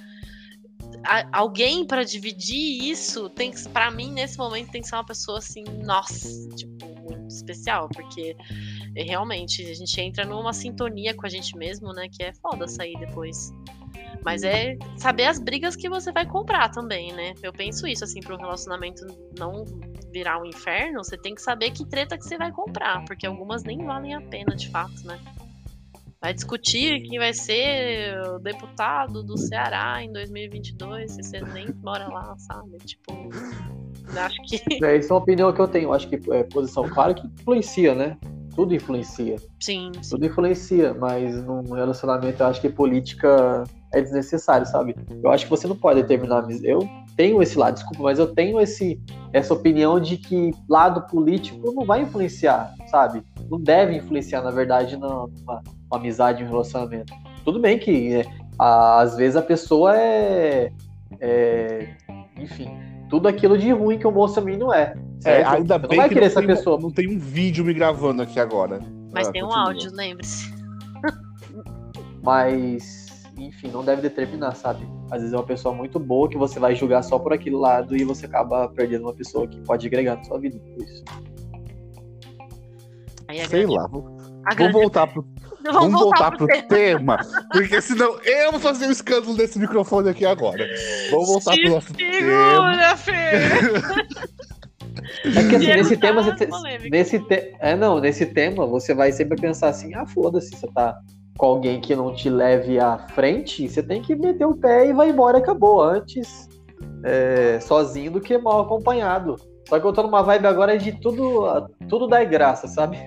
[SPEAKER 3] Alguém pra dividir isso tem que, para mim nesse momento tem que ser uma pessoa assim, nossa, tipo, especial, porque é, realmente a gente entra numa sintonia com a gente mesmo, né, que é foda sair depois. Mas é saber as brigas que você vai comprar também, né? Eu penso isso, assim, para um relacionamento não virar um inferno, você tem que saber que treta que você vai comprar, porque algumas nem valem a pena, de fato, né? Vai discutir quem vai ser o deputado do Ceará em 2022, se você nem mora lá, sabe? Tipo, acho que
[SPEAKER 2] É, isso é uma opinião que eu tenho. Eu acho que é posição clara que influencia, né? Tudo influencia.
[SPEAKER 3] sim, sim.
[SPEAKER 2] Tudo influencia, mas num relacionamento eu acho que política é desnecessário, sabe? Eu acho que você não pode determinar. Eu tenho esse lado, desculpa, mas eu tenho esse, essa opinião de que lado político não vai influenciar, sabe? Não deve influenciar, na verdade, numa, numa amizade, um relacionamento. Tudo bem que é, às vezes a pessoa é, é, Enfim, tudo aquilo de ruim que o moço a mim não é.
[SPEAKER 1] É,
[SPEAKER 2] certo?
[SPEAKER 1] ainda
[SPEAKER 2] Você não
[SPEAKER 1] bem
[SPEAKER 2] vai
[SPEAKER 1] que
[SPEAKER 2] querer
[SPEAKER 1] não
[SPEAKER 2] essa
[SPEAKER 1] tem, um-
[SPEAKER 2] pessoa.
[SPEAKER 1] não tem um vídeo me gravando aqui agora.
[SPEAKER 3] Mas
[SPEAKER 1] Ah,
[SPEAKER 3] tem um
[SPEAKER 1] continua.
[SPEAKER 3] áudio, lembre-se.
[SPEAKER 2] Mas, enfim, não deve determinar, sabe? Às vezes é uma pessoa muito boa que você vai julgar só por aquele lado e você acaba perdendo uma pessoa que pode agregar na sua vida por isso.
[SPEAKER 1] Sei
[SPEAKER 3] grande-
[SPEAKER 1] lá, vou,
[SPEAKER 3] grande-
[SPEAKER 1] voltar pro,
[SPEAKER 3] Vamos,
[SPEAKER 1] vamos voltar pro
[SPEAKER 3] tema.
[SPEAKER 1] tema, porque senão eu vou fazer o escândalo desse microfone aqui agora. Vamos voltar pro nosso tema.
[SPEAKER 3] Fê!
[SPEAKER 2] É que assim, nesse
[SPEAKER 3] tá
[SPEAKER 2] tema, você te- nesse te- é não, nesse tema você vai sempre pensar assim, ah, foda-se, você tá com alguém que não te leve à frente, você tem que meter o pé e vai embora, acabou. Antes, é, sozinho do que mal acompanhado. Só que eu tô numa vibe agora de tudo, tudo dar graça, sabe?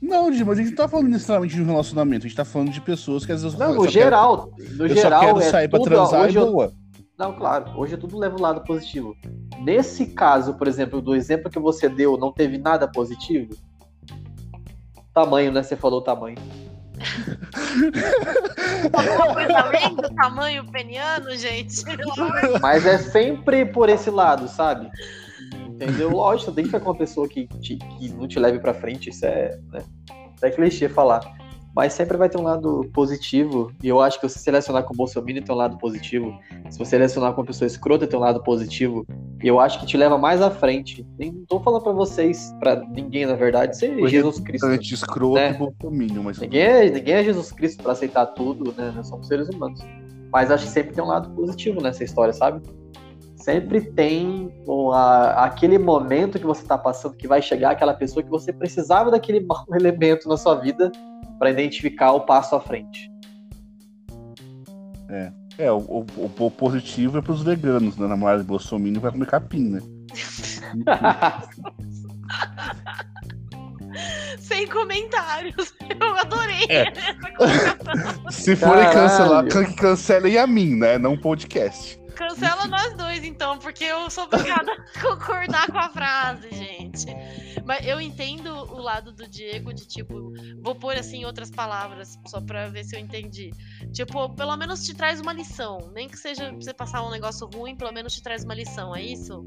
[SPEAKER 1] Não, Di, mas a gente não tá falando necessariamente de um relacionamento, a gente tá falando de pessoas que às vezes.
[SPEAKER 2] Não, no geral.
[SPEAKER 1] Quero,
[SPEAKER 2] no
[SPEAKER 1] eu
[SPEAKER 2] geral,
[SPEAKER 1] só quero
[SPEAKER 2] é
[SPEAKER 1] sair pra
[SPEAKER 2] tudo,
[SPEAKER 1] transar
[SPEAKER 2] hoje
[SPEAKER 1] e
[SPEAKER 2] eu,
[SPEAKER 1] boa.
[SPEAKER 2] Não, claro. Hoje tudo leva o lado positivo. Nesse caso, por exemplo, do exemplo que você deu, não teve nada positivo? Tamanho, né? Você falou tamanho.
[SPEAKER 3] Coisa além do tamanho peniano, gente?
[SPEAKER 2] Mas é sempre por esse lado, sabe? Entendeu? Lógico, tem que com uma pessoa que, te, que não te leve pra frente, isso é, né? é clichê falar. Mas sempre vai ter um lado positivo. E eu acho que você selecionar com o Bolsonaro tem um lado positivo. Se você selecionar com uma pessoa escrota tem um lado positivo. E eu acho que te leva mais à frente. Nem não tô falando pra vocês, pra ninguém, na verdade, ser Jesus Cristo.
[SPEAKER 1] Escroto
[SPEAKER 2] né?
[SPEAKER 1] e Bolsonaro, mas.
[SPEAKER 2] Ninguém é, ninguém é Jesus Cristo pra aceitar tudo, né? Nós somos seres humanos. Mas acho que sempre tem um lado positivo nessa história, sabe? Sempre tem uma, aquele momento que você tá passando que vai chegar aquela pessoa que você precisava daquele mau elemento na sua vida para identificar o passo à frente.
[SPEAKER 1] É, o, o, o positivo é pros veganos, né? Na namorada de Bolsonaro vai comer capim, né?
[SPEAKER 3] Sem comentários. Eu adorei
[SPEAKER 1] É. Se forem cancelar, can- cancelem a mim, né? Não o podcast.
[SPEAKER 3] Cancela nós dois, então, porque eu sou obrigada a concordar com a frase, gente. Mas eu entendo o lado do Diego de tipo, vou pôr assim outras palavras, só pra ver se eu entendi. Tipo, pelo menos te traz uma lição. Nem que seja pra você passar um negócio ruim, pelo menos te traz uma lição, é isso?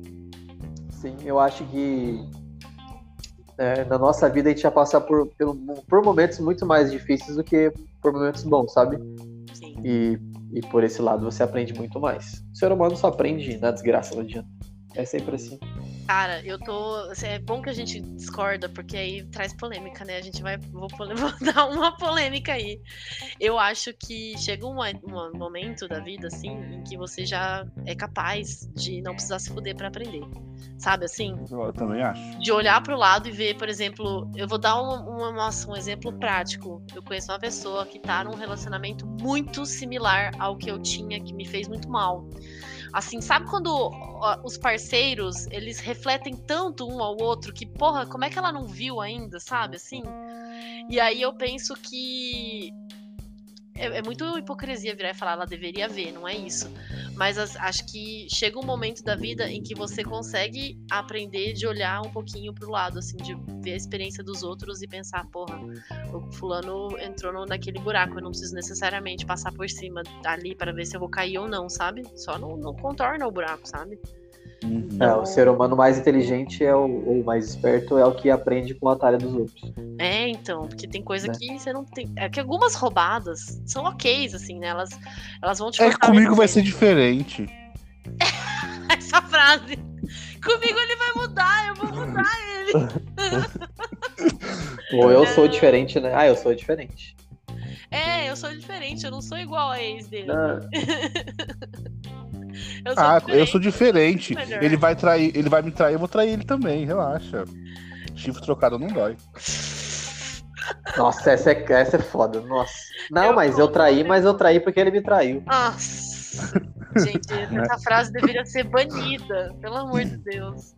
[SPEAKER 2] Sim, eu acho que é, na nossa vida a gente já passa por, pelo- por momentos muito mais difíceis do que por momentos bons, sabe?
[SPEAKER 3] Sim.
[SPEAKER 2] E, e por esse lado você aprende muito mais. O ser humano só aprende na desgraça, não adianta. É sempre assim.
[SPEAKER 3] Cara, eu tô. assim, É bom que a gente discorda, porque aí traz polêmica, né? A gente vai. Vou, vou dar uma polêmica aí. Eu acho que chega um, um momento da vida, assim, em que você já é capaz de não precisar se fuder pra aprender. Sabe assim?
[SPEAKER 1] Eu também acho.
[SPEAKER 3] De olhar pro lado e ver, por exemplo, eu vou dar um, um, nossa, um exemplo prático. Eu conheço uma pessoa que tá num relacionamento muito similar ao que eu tinha, que me fez muito mal. Assim, sabe quando os parceiros, eles refletem tanto um ao outro que, porra, como é que ela não viu ainda, sabe? Assim. E aí eu penso que. É, é muito hipocrisia virar e falar, ela deveria ver, não é isso. Mas as- acho que chega um momento da vida em que você consegue aprender de olhar um pouquinho pro lado, assim, de ver a experiência dos outros e pensar, porra, o fulano entrou no- naquele buraco, eu não preciso necessariamente passar por cima ali para ver se eu vou cair ou não, sabe? Só não, não contorna o buraco, sabe?
[SPEAKER 1] Uhum.
[SPEAKER 2] É, o ser humano mais inteligente é o, ou mais esperto é o que aprende com a atalho dos outros.
[SPEAKER 3] É, então, porque tem coisa
[SPEAKER 2] Né?
[SPEAKER 3] que você não tem. É que algumas roubadas são ok, assim, né? Elas, elas vão te
[SPEAKER 1] É comigo vai ser diferente.
[SPEAKER 3] Essa frase. Comigo ele vai mudar, eu vou mudar ele.
[SPEAKER 2] Ou eu sou diferente, né? Ah, eu sou diferente.
[SPEAKER 3] É, eu sou diferente, eu não sou igual a ex dele.
[SPEAKER 2] Ah,
[SPEAKER 3] Eu sou
[SPEAKER 1] Ah,
[SPEAKER 3] diferente.
[SPEAKER 1] eu sou diferente. Ele vai trair, ele vai me trair, eu vou trair ele também, relaxa. Chifre trocado não dói.
[SPEAKER 2] Nossa, essa é, essa é foda. Nossa. Não,
[SPEAKER 3] Eu
[SPEAKER 2] mas eu traí, mas eu traí porque ele me traiu.
[SPEAKER 3] Nossa. Gente, essa frase deveria ser banida, pelo amor de Deus.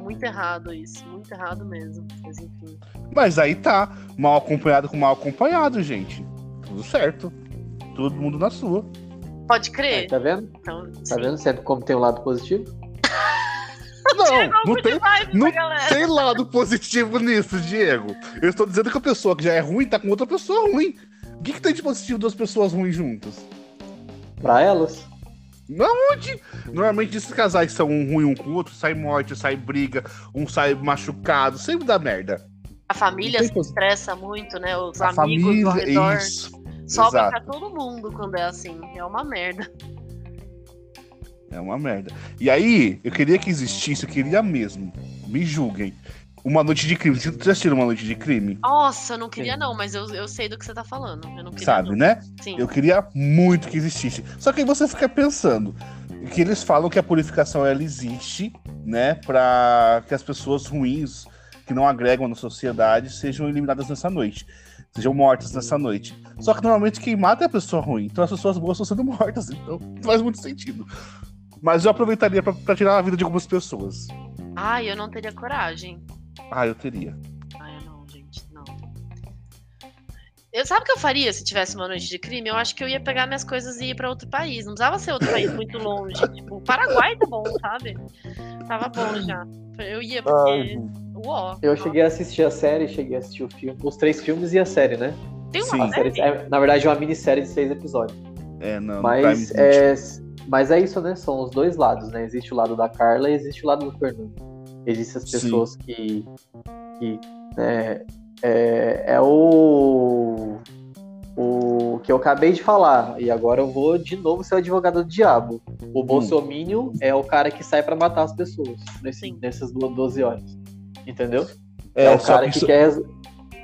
[SPEAKER 3] Muito errado isso, muito errado mesmo. Mas enfim.
[SPEAKER 1] Mas aí tá, mal acompanhado com mal acompanhado, gente. Tudo certo. Todo mundo na sua.
[SPEAKER 3] Pode
[SPEAKER 2] Aí,
[SPEAKER 3] crer?
[SPEAKER 2] tá vendo?
[SPEAKER 3] Então,
[SPEAKER 2] Tá vendo sempre como tem um lado positivo?
[SPEAKER 1] Não, não tem,
[SPEAKER 3] Vibe
[SPEAKER 1] não
[SPEAKER 3] pra galera.
[SPEAKER 1] tem lado positivo nisso, Diego. Eu estou dizendo que a pessoa que já é ruim tá com outra pessoa ruim. O que, que tem de positivo duas pessoas ruins juntas?
[SPEAKER 2] Pra elas?
[SPEAKER 1] Onde? Normalmente esses casais são um ruim um com o outro, sai morte, sai briga, um sai machucado, sempre dá merda.
[SPEAKER 3] A família se
[SPEAKER 1] coisa.
[SPEAKER 3] estressa muito, né? Os
[SPEAKER 1] A
[SPEAKER 3] amigos ao
[SPEAKER 1] família,
[SPEAKER 3] redor.
[SPEAKER 1] isso.
[SPEAKER 3] Sobra
[SPEAKER 1] exato.
[SPEAKER 3] pra todo mundo quando é assim. É uma merda.
[SPEAKER 1] É uma merda. E aí, eu queria que existisse, eu queria mesmo, me julguem, uma noite de crime. Vocês já assistiram uma noite de crime?
[SPEAKER 3] Nossa, eu não queria não, mas eu, eu sei do que você tá falando. Eu não queria
[SPEAKER 1] Sabe,
[SPEAKER 3] não.
[SPEAKER 1] né?
[SPEAKER 3] Sim.
[SPEAKER 1] Eu queria muito que existisse. Só que aí você fica pensando que eles falam que a purificação ela existe, né, para que as pessoas ruins que não agregam na sociedade sejam eliminadas nessa noite. Sejam mortas nessa noite. Só que normalmente quem mata é a pessoa ruim, então as pessoas boas estão sendo mortas, então não faz muito sentido. Mas eu aproveitaria pra, pra tirar a vida de algumas pessoas.
[SPEAKER 3] Ah, eu não teria coragem.
[SPEAKER 1] Ah, eu teria.
[SPEAKER 3] Ah, eu não, gente, não. Eu, sabe o que eu faria se tivesse uma noite de crime? Eu acho que eu ia pegar minhas coisas e ir pra outro país. Não precisava ser outro país muito longe. Tipo, o Paraguai tá bom, sabe? Tava bom já. Eu ia porque.
[SPEAKER 1] Ai,
[SPEAKER 3] Uó.
[SPEAKER 2] Eu cheguei a assistir a série, cheguei a assistir o filme, os três filmes e a série, né?
[SPEAKER 3] Tem
[SPEAKER 1] Sim.
[SPEAKER 3] uma
[SPEAKER 2] série,
[SPEAKER 3] série?
[SPEAKER 2] é, na verdade, é uma minissérie de seis episódios.
[SPEAKER 1] é, não,
[SPEAKER 2] Mas é, mas é isso, né? São os dois lados, né? Existe o lado da Carla e existe o lado do Fernando. Existem as
[SPEAKER 1] Sim.
[SPEAKER 2] pessoas que. que né, é, é o. O que eu acabei de falar. E agora eu vou de novo ser o advogado do diabo. O
[SPEAKER 1] Hum.
[SPEAKER 2] Bolsominion é o cara que sai pra matar as pessoas nesse,
[SPEAKER 3] Sim.
[SPEAKER 2] nessas duas 12 horas. Entendeu?
[SPEAKER 1] É,
[SPEAKER 2] É, o cara
[SPEAKER 1] que
[SPEAKER 2] que, quer.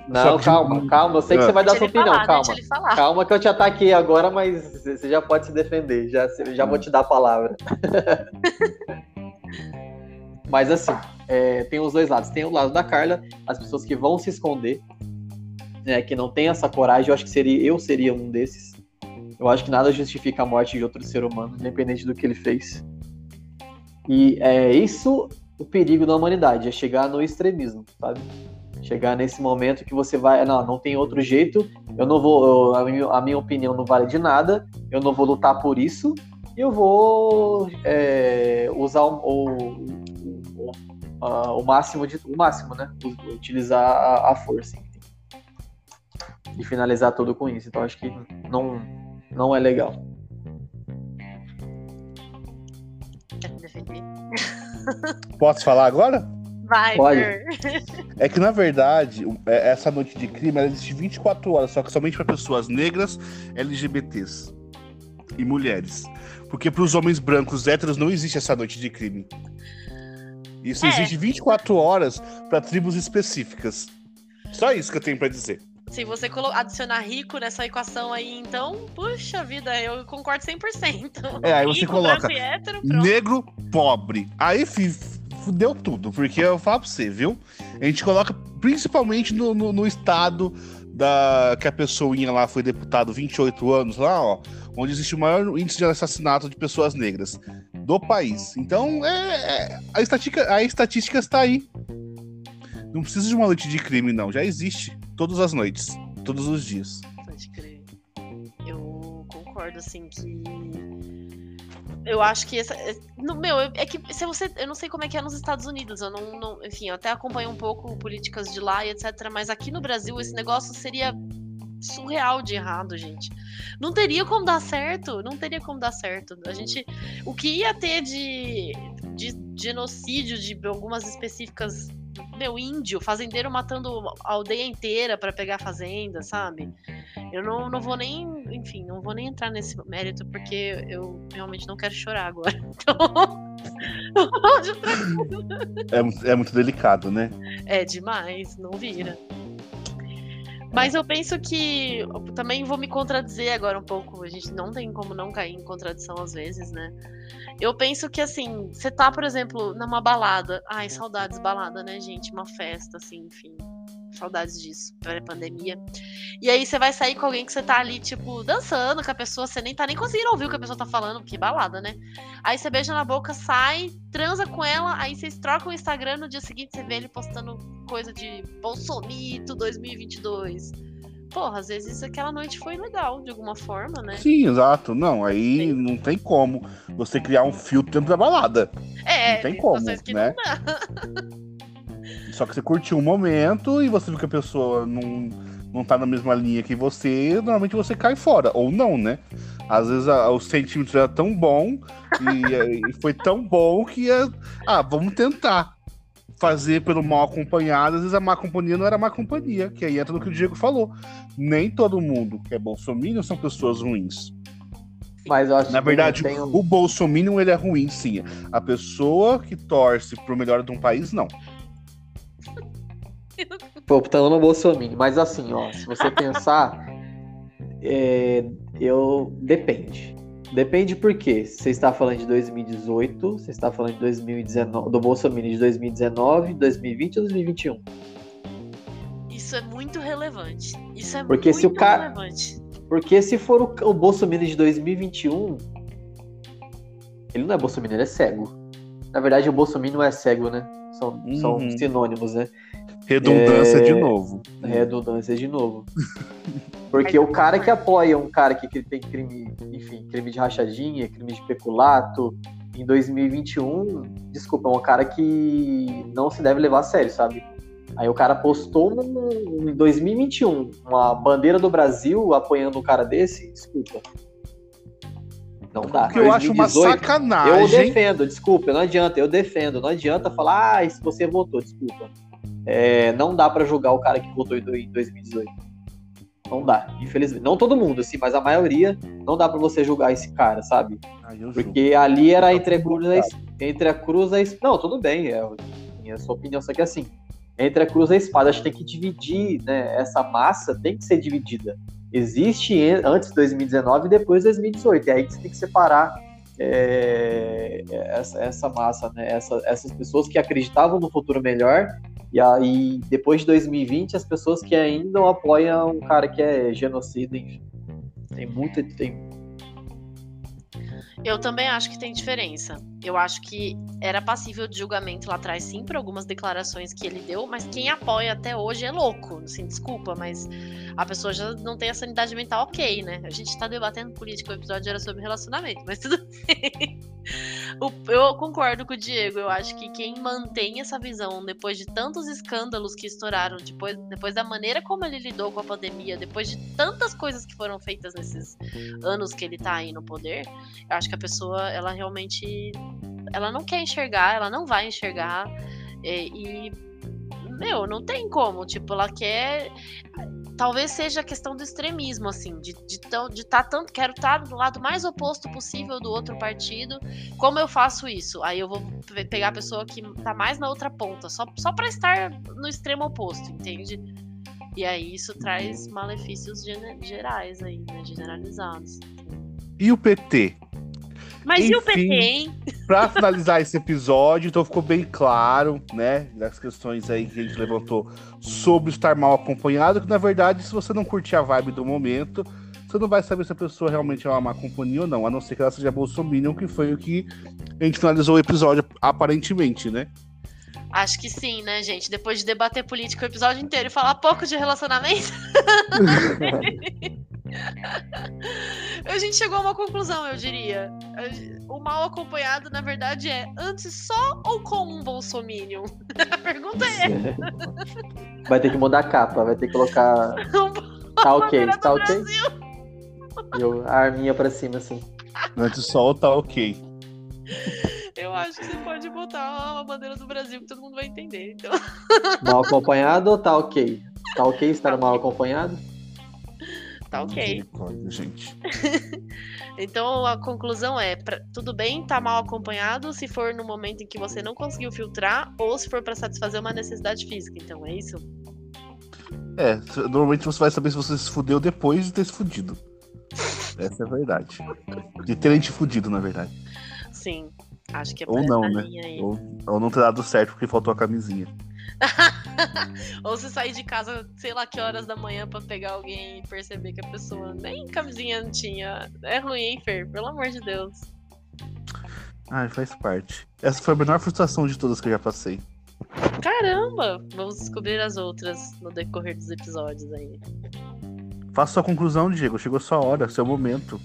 [SPEAKER 2] Não,
[SPEAKER 1] que-
[SPEAKER 2] calma, calma. Eu sei que
[SPEAKER 1] É.
[SPEAKER 2] você vai dar sua opinião,
[SPEAKER 3] falar,
[SPEAKER 2] calma. Calma que eu te ataquei agora, mas você já pode se defender. Já, já vou te dar a palavra. mas assim, é, tem os dois lados. Tem o lado da Carla, as pessoas que vão se esconder, né, que não tem essa coragem. Eu acho que seria, eu seria um desses. Eu acho que nada justifica a morte de outro ser humano, independente do que ele fez. E é isso o perigo da humanidade, é chegar no extremismo, sabe? Chegar nesse momento que você vai, não, não tem outro jeito, eu não vou, eu- a, minha, a minha opinião não vale de nada, eu não vou lutar por isso, eu vou é, usar o, o, o, a- o máximo de o máximo, né? Utilizar a, a força, enfim. E finalizar tudo com isso. Então acho que não, não é legal.
[SPEAKER 1] Posso falar agora?
[SPEAKER 3] Vai,
[SPEAKER 2] Pode.
[SPEAKER 3] Fer.
[SPEAKER 1] É que, na verdade, é- essa noite de crime ela existe 24 horas, só que somente para pessoas negras, LGBTs e mulheres. Porque para os homens brancos héteros não existe essa noite de crime. Isso
[SPEAKER 3] É.
[SPEAKER 1] existe 24 horas para tribos específicas. Só isso que eu tenho para dizer.
[SPEAKER 3] Se você adicionar rico nessa equação aí, então, puxa vida, eu concordo 100%.
[SPEAKER 1] É, aí você
[SPEAKER 3] rico,
[SPEAKER 1] coloca
[SPEAKER 3] hétero.
[SPEAKER 1] Negro, pobre. Aí fudeu tudo, porque eu falo pra você, viu? A gente coloca principalmente no, no, no estado da que a pessoinha lá foi deputado 28 anos lá, ó, onde existe o maior índice de assassinato de pessoas negras do país. Então, é, é- a estatística, a estatística está aí. Não precisa de uma noite de crime, não. Já existe todas as noites, todos os dias.
[SPEAKER 3] Pode crer. Eu concordo, assim, que. Eu acho que essa. é- No, meu, é que se você. Eu não sei como é que é nos Estados Unidos. Eu não. não- enfim, eu até acompanho um pouco políticas de lá e etc. Mas aqui no Brasil esse negócio seria surreal de errado, gente. Não teria como dar certo. Não teria como dar certo. A gente. O que ia ter de, de genocídio de algumas específicas. Meu, índio, fazendeiro matando a aldeia inteira pra pegar fazenda, sabe? Eu não, não vou nem, enfim, não vou nem entrar nesse mérito porque eu realmente não quero chorar agora. Então,
[SPEAKER 1] É, é muito delicado, né?
[SPEAKER 3] é demais, não vira. Mas eu penso que eu também vou me contradizer agora um pouco. A gente não tem como não cair em contradição às vezes, né? Eu penso que assim, você tá, por exemplo, numa balada. Ai, saudades balada, né, gente? Uma festa, assim, enfim. Saudades disso, pré-pandemia. E aí você vai sair com alguém que você tá ali, tipo, dançando com a pessoa, você nem tá nem conseguindo ouvir o que a pessoa tá falando, porque balada, né? Aí você beija na boca, sai, transa com ela, aí vocês trocam o Instagram, no dia seguinte você vê ele postando coisa de Bolsomito 2022. Porra, às vezes aquela noite foi legal, de alguma forma, né?
[SPEAKER 1] Sim, exato. Não, aí
[SPEAKER 3] Sim.
[SPEAKER 1] não tem como você criar um filtro dentro da balada.
[SPEAKER 3] É,
[SPEAKER 1] Não tem como,
[SPEAKER 3] que
[SPEAKER 1] né? Só que você curtiu um momento e você viu que a pessoa não, não tá na mesma linha que você, normalmente você cai fora. Ou não, né? Às vezes a- os centímetros era tão bom e, e foi tão bom que é, ah, vamos tentar fazer pelo mal acompanhado. Às vezes a má companhia não era má companhia, que aí entra no que o Diego falou. Nem todo mundo que é bolsominion são pessoas ruins.
[SPEAKER 2] Mas eu acho
[SPEAKER 1] Na
[SPEAKER 2] que
[SPEAKER 1] verdade,
[SPEAKER 2] tem um-
[SPEAKER 1] o bolsominion ele é ruim, sim. A pessoa que torce pro melhor de um país, não.
[SPEAKER 2] Tô optando no Bolsonaro. Mas assim, ó, se você pensar, é, eu depende. Depende por quê? Você está falando de 2018, você está falando de 2019, do Bolsonaro de 2019, 2020 ou 2021?
[SPEAKER 3] Isso isso é muito relevante. Isso é
[SPEAKER 2] Porque
[SPEAKER 3] muito
[SPEAKER 2] se o cara-
[SPEAKER 3] relevante.
[SPEAKER 2] Porque se for o, o Bolsonaro de 2021, ele não é Bolsonaro, ele é cego. Na verdade, o Bolsonaro não é cego, né? São, são
[SPEAKER 1] Uhum.
[SPEAKER 2] sinônimos, né?
[SPEAKER 1] Redundância
[SPEAKER 2] É,
[SPEAKER 1] de novo.
[SPEAKER 2] Redundância de novo. Porque o cara que apoia um cara que, que tem crime, enfim, crime de rachadinha, crime de peculato, em 2021, desculpa, é um cara que não se deve levar a sério, sabe? Aí o cara postou em 2021 uma bandeira do Brasil apoiando um cara desse, desculpa. Não dá.
[SPEAKER 1] Porque eu acho uma
[SPEAKER 2] 2018, Eu
[SPEAKER 1] sacanagem.
[SPEAKER 2] defendo, desculpa, não adianta, eu defendo. Não adianta falar, ah, se você votou, desculpa. É, não dá pra julgar o cara que votou em do- em 2018. Não dá, infelizmente. Não todo mundo, assim, mas a maioria não dá pra você julgar esse cara, sabe?
[SPEAKER 1] Juro.
[SPEAKER 2] Porque ali era entre a cruz e a, entre a cruz e a es- Não, tudo bem, é é a sua opinião, só que assim, entre a cruz e a espada, a gente tem que dividir, né? Essa massa tem que ser dividida. Existe antes de 2019 e depois de 2018. E aí que você tem que separar é, essa, essa massa, né? Essa- essas pessoas que acreditavam no futuro melhor. E aí, depois de 2020, as pessoas que ainda apoiam um cara que é genocida, enfim. Tem muita. Tem,
[SPEAKER 3] Eu também acho que tem diferença. Eu acho que era passível de julgamento lá atrás, sim, por algumas declarações que ele deu, mas quem apoia até hoje é louco. Assim, desculpa, mas a pessoa já não tem a sanidade mental ok, né? A gente tá debatendo política, o episódio era sobre relacionamento, mas tudo bem. Eu concordo com o Diego, eu acho que quem mantém essa visão depois de tantos escândalos que estouraram, depois, depois da maneira como ele lidou com a pandemia, depois de tantas coisas que foram feitas nesses anos que ele tá aí no poder, eu acho que a pessoa, ela realmente. Ela não quer enxergar, ela não vai enxergar. E, e, meu, não tem como. Tipo, ela quer. Talvez seja a questão do extremismo, assim, de estar de, tá tanto. Quero estar do lado mais oposto possível do outro partido. Como eu faço isso? Aí eu vou pe- pegar a pessoa que tá mais na outra ponta, só, só pra estar no extremo oposto, entende? E aí isso traz malefícios gerais aí, né? Generalizados.
[SPEAKER 1] E o PT?
[SPEAKER 3] Mas e o PT,
[SPEAKER 1] Enfim.
[SPEAKER 3] hein?
[SPEAKER 1] Pra finalizar esse episódio, então ficou bem claro, né, das questões aí que a gente levantou sobre estar mal acompanhado, que na verdade, se você não curtir a vibe do momento, você não vai saber se a pessoa realmente é uma má companhia ou não, a não ser que ela seja bolsominion, que foi o que a gente finalizou o episódio aparentemente, né?
[SPEAKER 3] Acho que sim, né, gente? Depois de debater política o episódio inteiro e falar pouco de relacionamento, a gente chegou a uma conclusão, eu diria. O mal acompanhado, na verdade, é antes só ou com um bolsominion? A pergunta é
[SPEAKER 2] Vai ter que mudar a capa, vai ter que colocar. Tá ok, tá ok. E eu- a arminha pra cima, assim.
[SPEAKER 1] Antes só tá ok.
[SPEAKER 3] Eu acho que você pode botar uma bandeira do Brasil que todo mundo vai entender. Então,
[SPEAKER 2] Mal acompanhado ou tá ok? Tá ok estar mal acompanhado?
[SPEAKER 3] Tá ok.
[SPEAKER 1] Gente.
[SPEAKER 3] Então a conclusão é: pra- tudo bem tá mal acompanhado se for no momento em que você não conseguiu filtrar ou se for pra satisfazer uma necessidade física. Então é isso?
[SPEAKER 1] É, normalmente você vai saber se você se fudeu depois de ter se fudido. Essa é a verdade. De terem te fudido, na verdade.
[SPEAKER 3] Sim. Acho que é
[SPEAKER 1] Ou não, né? Ou, ou não ter dado certo porque faltou a camisinha.
[SPEAKER 3] Ou você sair de casa, sei lá que horas da manhã pra pegar alguém e perceber que a pessoa nem camisinha não tinha. É ruim, hein, Fer? Pelo amor de Deus.
[SPEAKER 1] Ai, faz parte. Essa foi a menor frustração de todas que eu já passei.
[SPEAKER 3] Caramba! Vamos descobrir as outras no decorrer dos episódios aí.
[SPEAKER 1] Faça sua conclusão, Diego. Chegou sua hora, seu momento.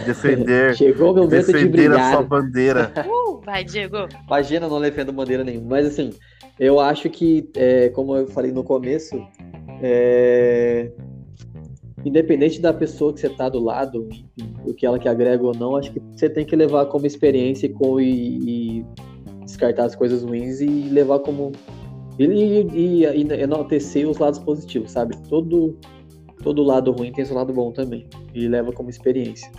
[SPEAKER 1] De defender,
[SPEAKER 2] Chegou o momento de
[SPEAKER 1] defender a
[SPEAKER 2] brilhar.
[SPEAKER 1] sua bandeira.
[SPEAKER 3] Uh, vai, Diego!
[SPEAKER 2] Imagina, eu não defendo bandeira nenhuma. Mas assim, eu acho que, é, como eu falei no começo, é, independente da pessoa que você tá do lado, o que ela que agrega ou não, acho que você tem que levar como experiência e, com- e- e descartar as coisas ruins e levar como. E, e- e enaltecer os lados positivos, sabe? Todo, todo lado ruim tem seu lado bom também. E leva como experiência.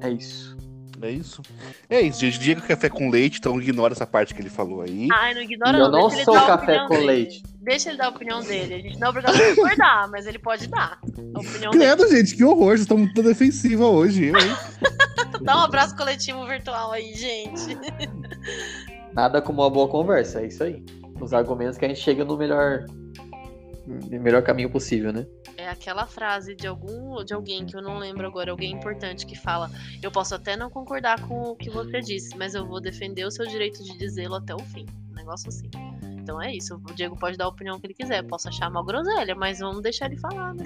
[SPEAKER 2] É isso.
[SPEAKER 1] É isso? É isso, gente. Diego café com leite, então ignora essa parte que ele falou aí.
[SPEAKER 3] Ai, não ignora
[SPEAKER 2] eu
[SPEAKER 3] não.
[SPEAKER 2] sou café com
[SPEAKER 3] dele.
[SPEAKER 2] leite.
[SPEAKER 3] Deixa ele dar a opinião dele. A gente não é obrigado a concordar, mas ele pode dar a opinião dele.
[SPEAKER 1] Credo, gente, que horror. Vocês estão muito defensiva hoje, eu, hein?
[SPEAKER 3] Dá um abraço coletivo virtual aí, gente.
[SPEAKER 2] Nada como uma boa conversa, é isso aí. Os argumentos que a gente chega no melhor melhor caminho possível, né?
[SPEAKER 3] É aquela frase de algum de alguém que eu não lembro agora, alguém importante que fala: "Eu posso até não concordar com o que você disse, mas eu vou defender o seu direito de dizê-lo até o fim". Um negócio assim. Então é isso. O Diego pode dar a opinião que ele quiser. Eu posso achar mal groselha, mas vamos deixar ele falar, né?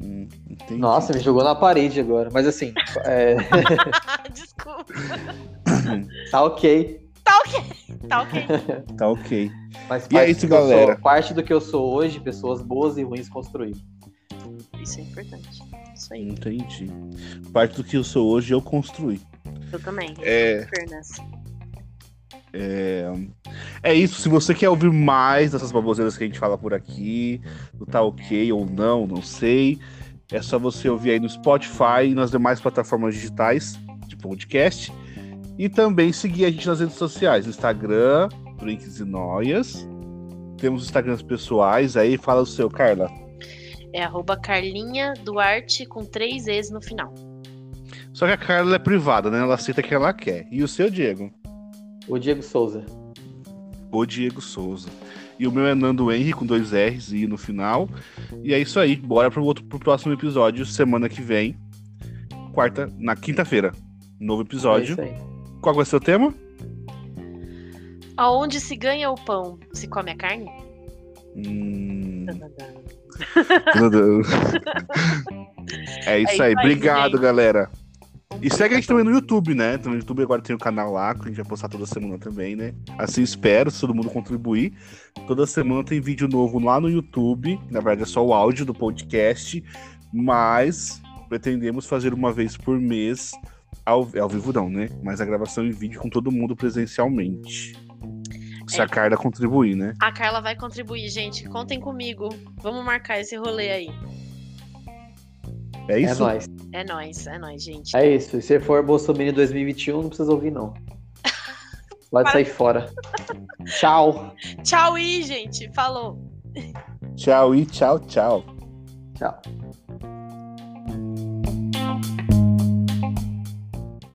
[SPEAKER 1] Hum, entendi.
[SPEAKER 2] Nossa, me jogou na parede agora. Mas assim, é,
[SPEAKER 3] Desculpa.
[SPEAKER 2] tá ok.
[SPEAKER 3] Tá ok. Tá ok.
[SPEAKER 1] Tá ok.
[SPEAKER 2] Mas
[SPEAKER 1] E é
[SPEAKER 2] parte
[SPEAKER 1] isso,
[SPEAKER 2] do que eu
[SPEAKER 1] galera.
[SPEAKER 2] sou- parte do que eu sou hoje, pessoas boas e ruins construíram.
[SPEAKER 3] Isso é importante. Isso aí.
[SPEAKER 1] Entendi. Parte do que eu sou hoje eu construí.
[SPEAKER 3] Eu também.
[SPEAKER 1] É,
[SPEAKER 3] Fairness.
[SPEAKER 1] é isso. Se você quer ouvir mais dessas baboseiras que a gente fala por aqui, do tá ok ou não, não sei. É só você ouvir aí no Spotify e nas demais plataformas digitais de podcast. E também seguir a gente nas redes sociais, Instagram, Drinks e Noias. Temos Instagrams pessoais aí. Fala o seu, Carla.
[SPEAKER 3] É arroba Carlinha Duarte com três E's no final.
[SPEAKER 1] Só que a Carla é privada, né? Ela aceita quem ela quer. E o seu, Diego?
[SPEAKER 2] O Diego Souza.
[SPEAKER 1] O Diego Souza. E o meu é Nando Henry com dois R's e I no final. E é isso aí. Bora pro, outro, pro próximo episódio, semana que vem. Quarta, na quinta-feira. Novo
[SPEAKER 2] É
[SPEAKER 1] episódio.
[SPEAKER 2] isso aí.
[SPEAKER 1] Qual ser o tema?
[SPEAKER 3] Aonde se ganha o pão, se come a carne?
[SPEAKER 1] Hum... É isso
[SPEAKER 3] isso
[SPEAKER 1] aí.
[SPEAKER 3] aí,
[SPEAKER 1] Obrigado,
[SPEAKER 3] gente.
[SPEAKER 1] galera. E segue a gente também no YouTube, né? Então, no YouTube agora tem o canal lá, que a gente vai postar toda semana também, né? Assim espero, se todo mundo contribuir. Toda semana tem vídeo novo lá no YouTube. Na verdade, é só o áudio do podcast. Mas pretendemos fazer uma vez por mês. Ao, ao vivo não, né? Mas a gravação em vídeo com todo mundo presencialmente. Se
[SPEAKER 3] É.
[SPEAKER 1] a Carla contribuir, né?
[SPEAKER 3] A Carla vai contribuir, gente. Contem comigo. Vamos marcar esse rolê aí.
[SPEAKER 1] É
[SPEAKER 2] É
[SPEAKER 1] isso?
[SPEAKER 2] nóis.
[SPEAKER 3] É nóis, é nóis, gente.
[SPEAKER 2] É isso. Se você for Bolsonaro 2021, não precisa ouvir, não. Pode sair fora. Tchau.
[SPEAKER 3] Tchau aí, gente. Falou.
[SPEAKER 1] Tchau e tchau, tchau.
[SPEAKER 2] Tchau.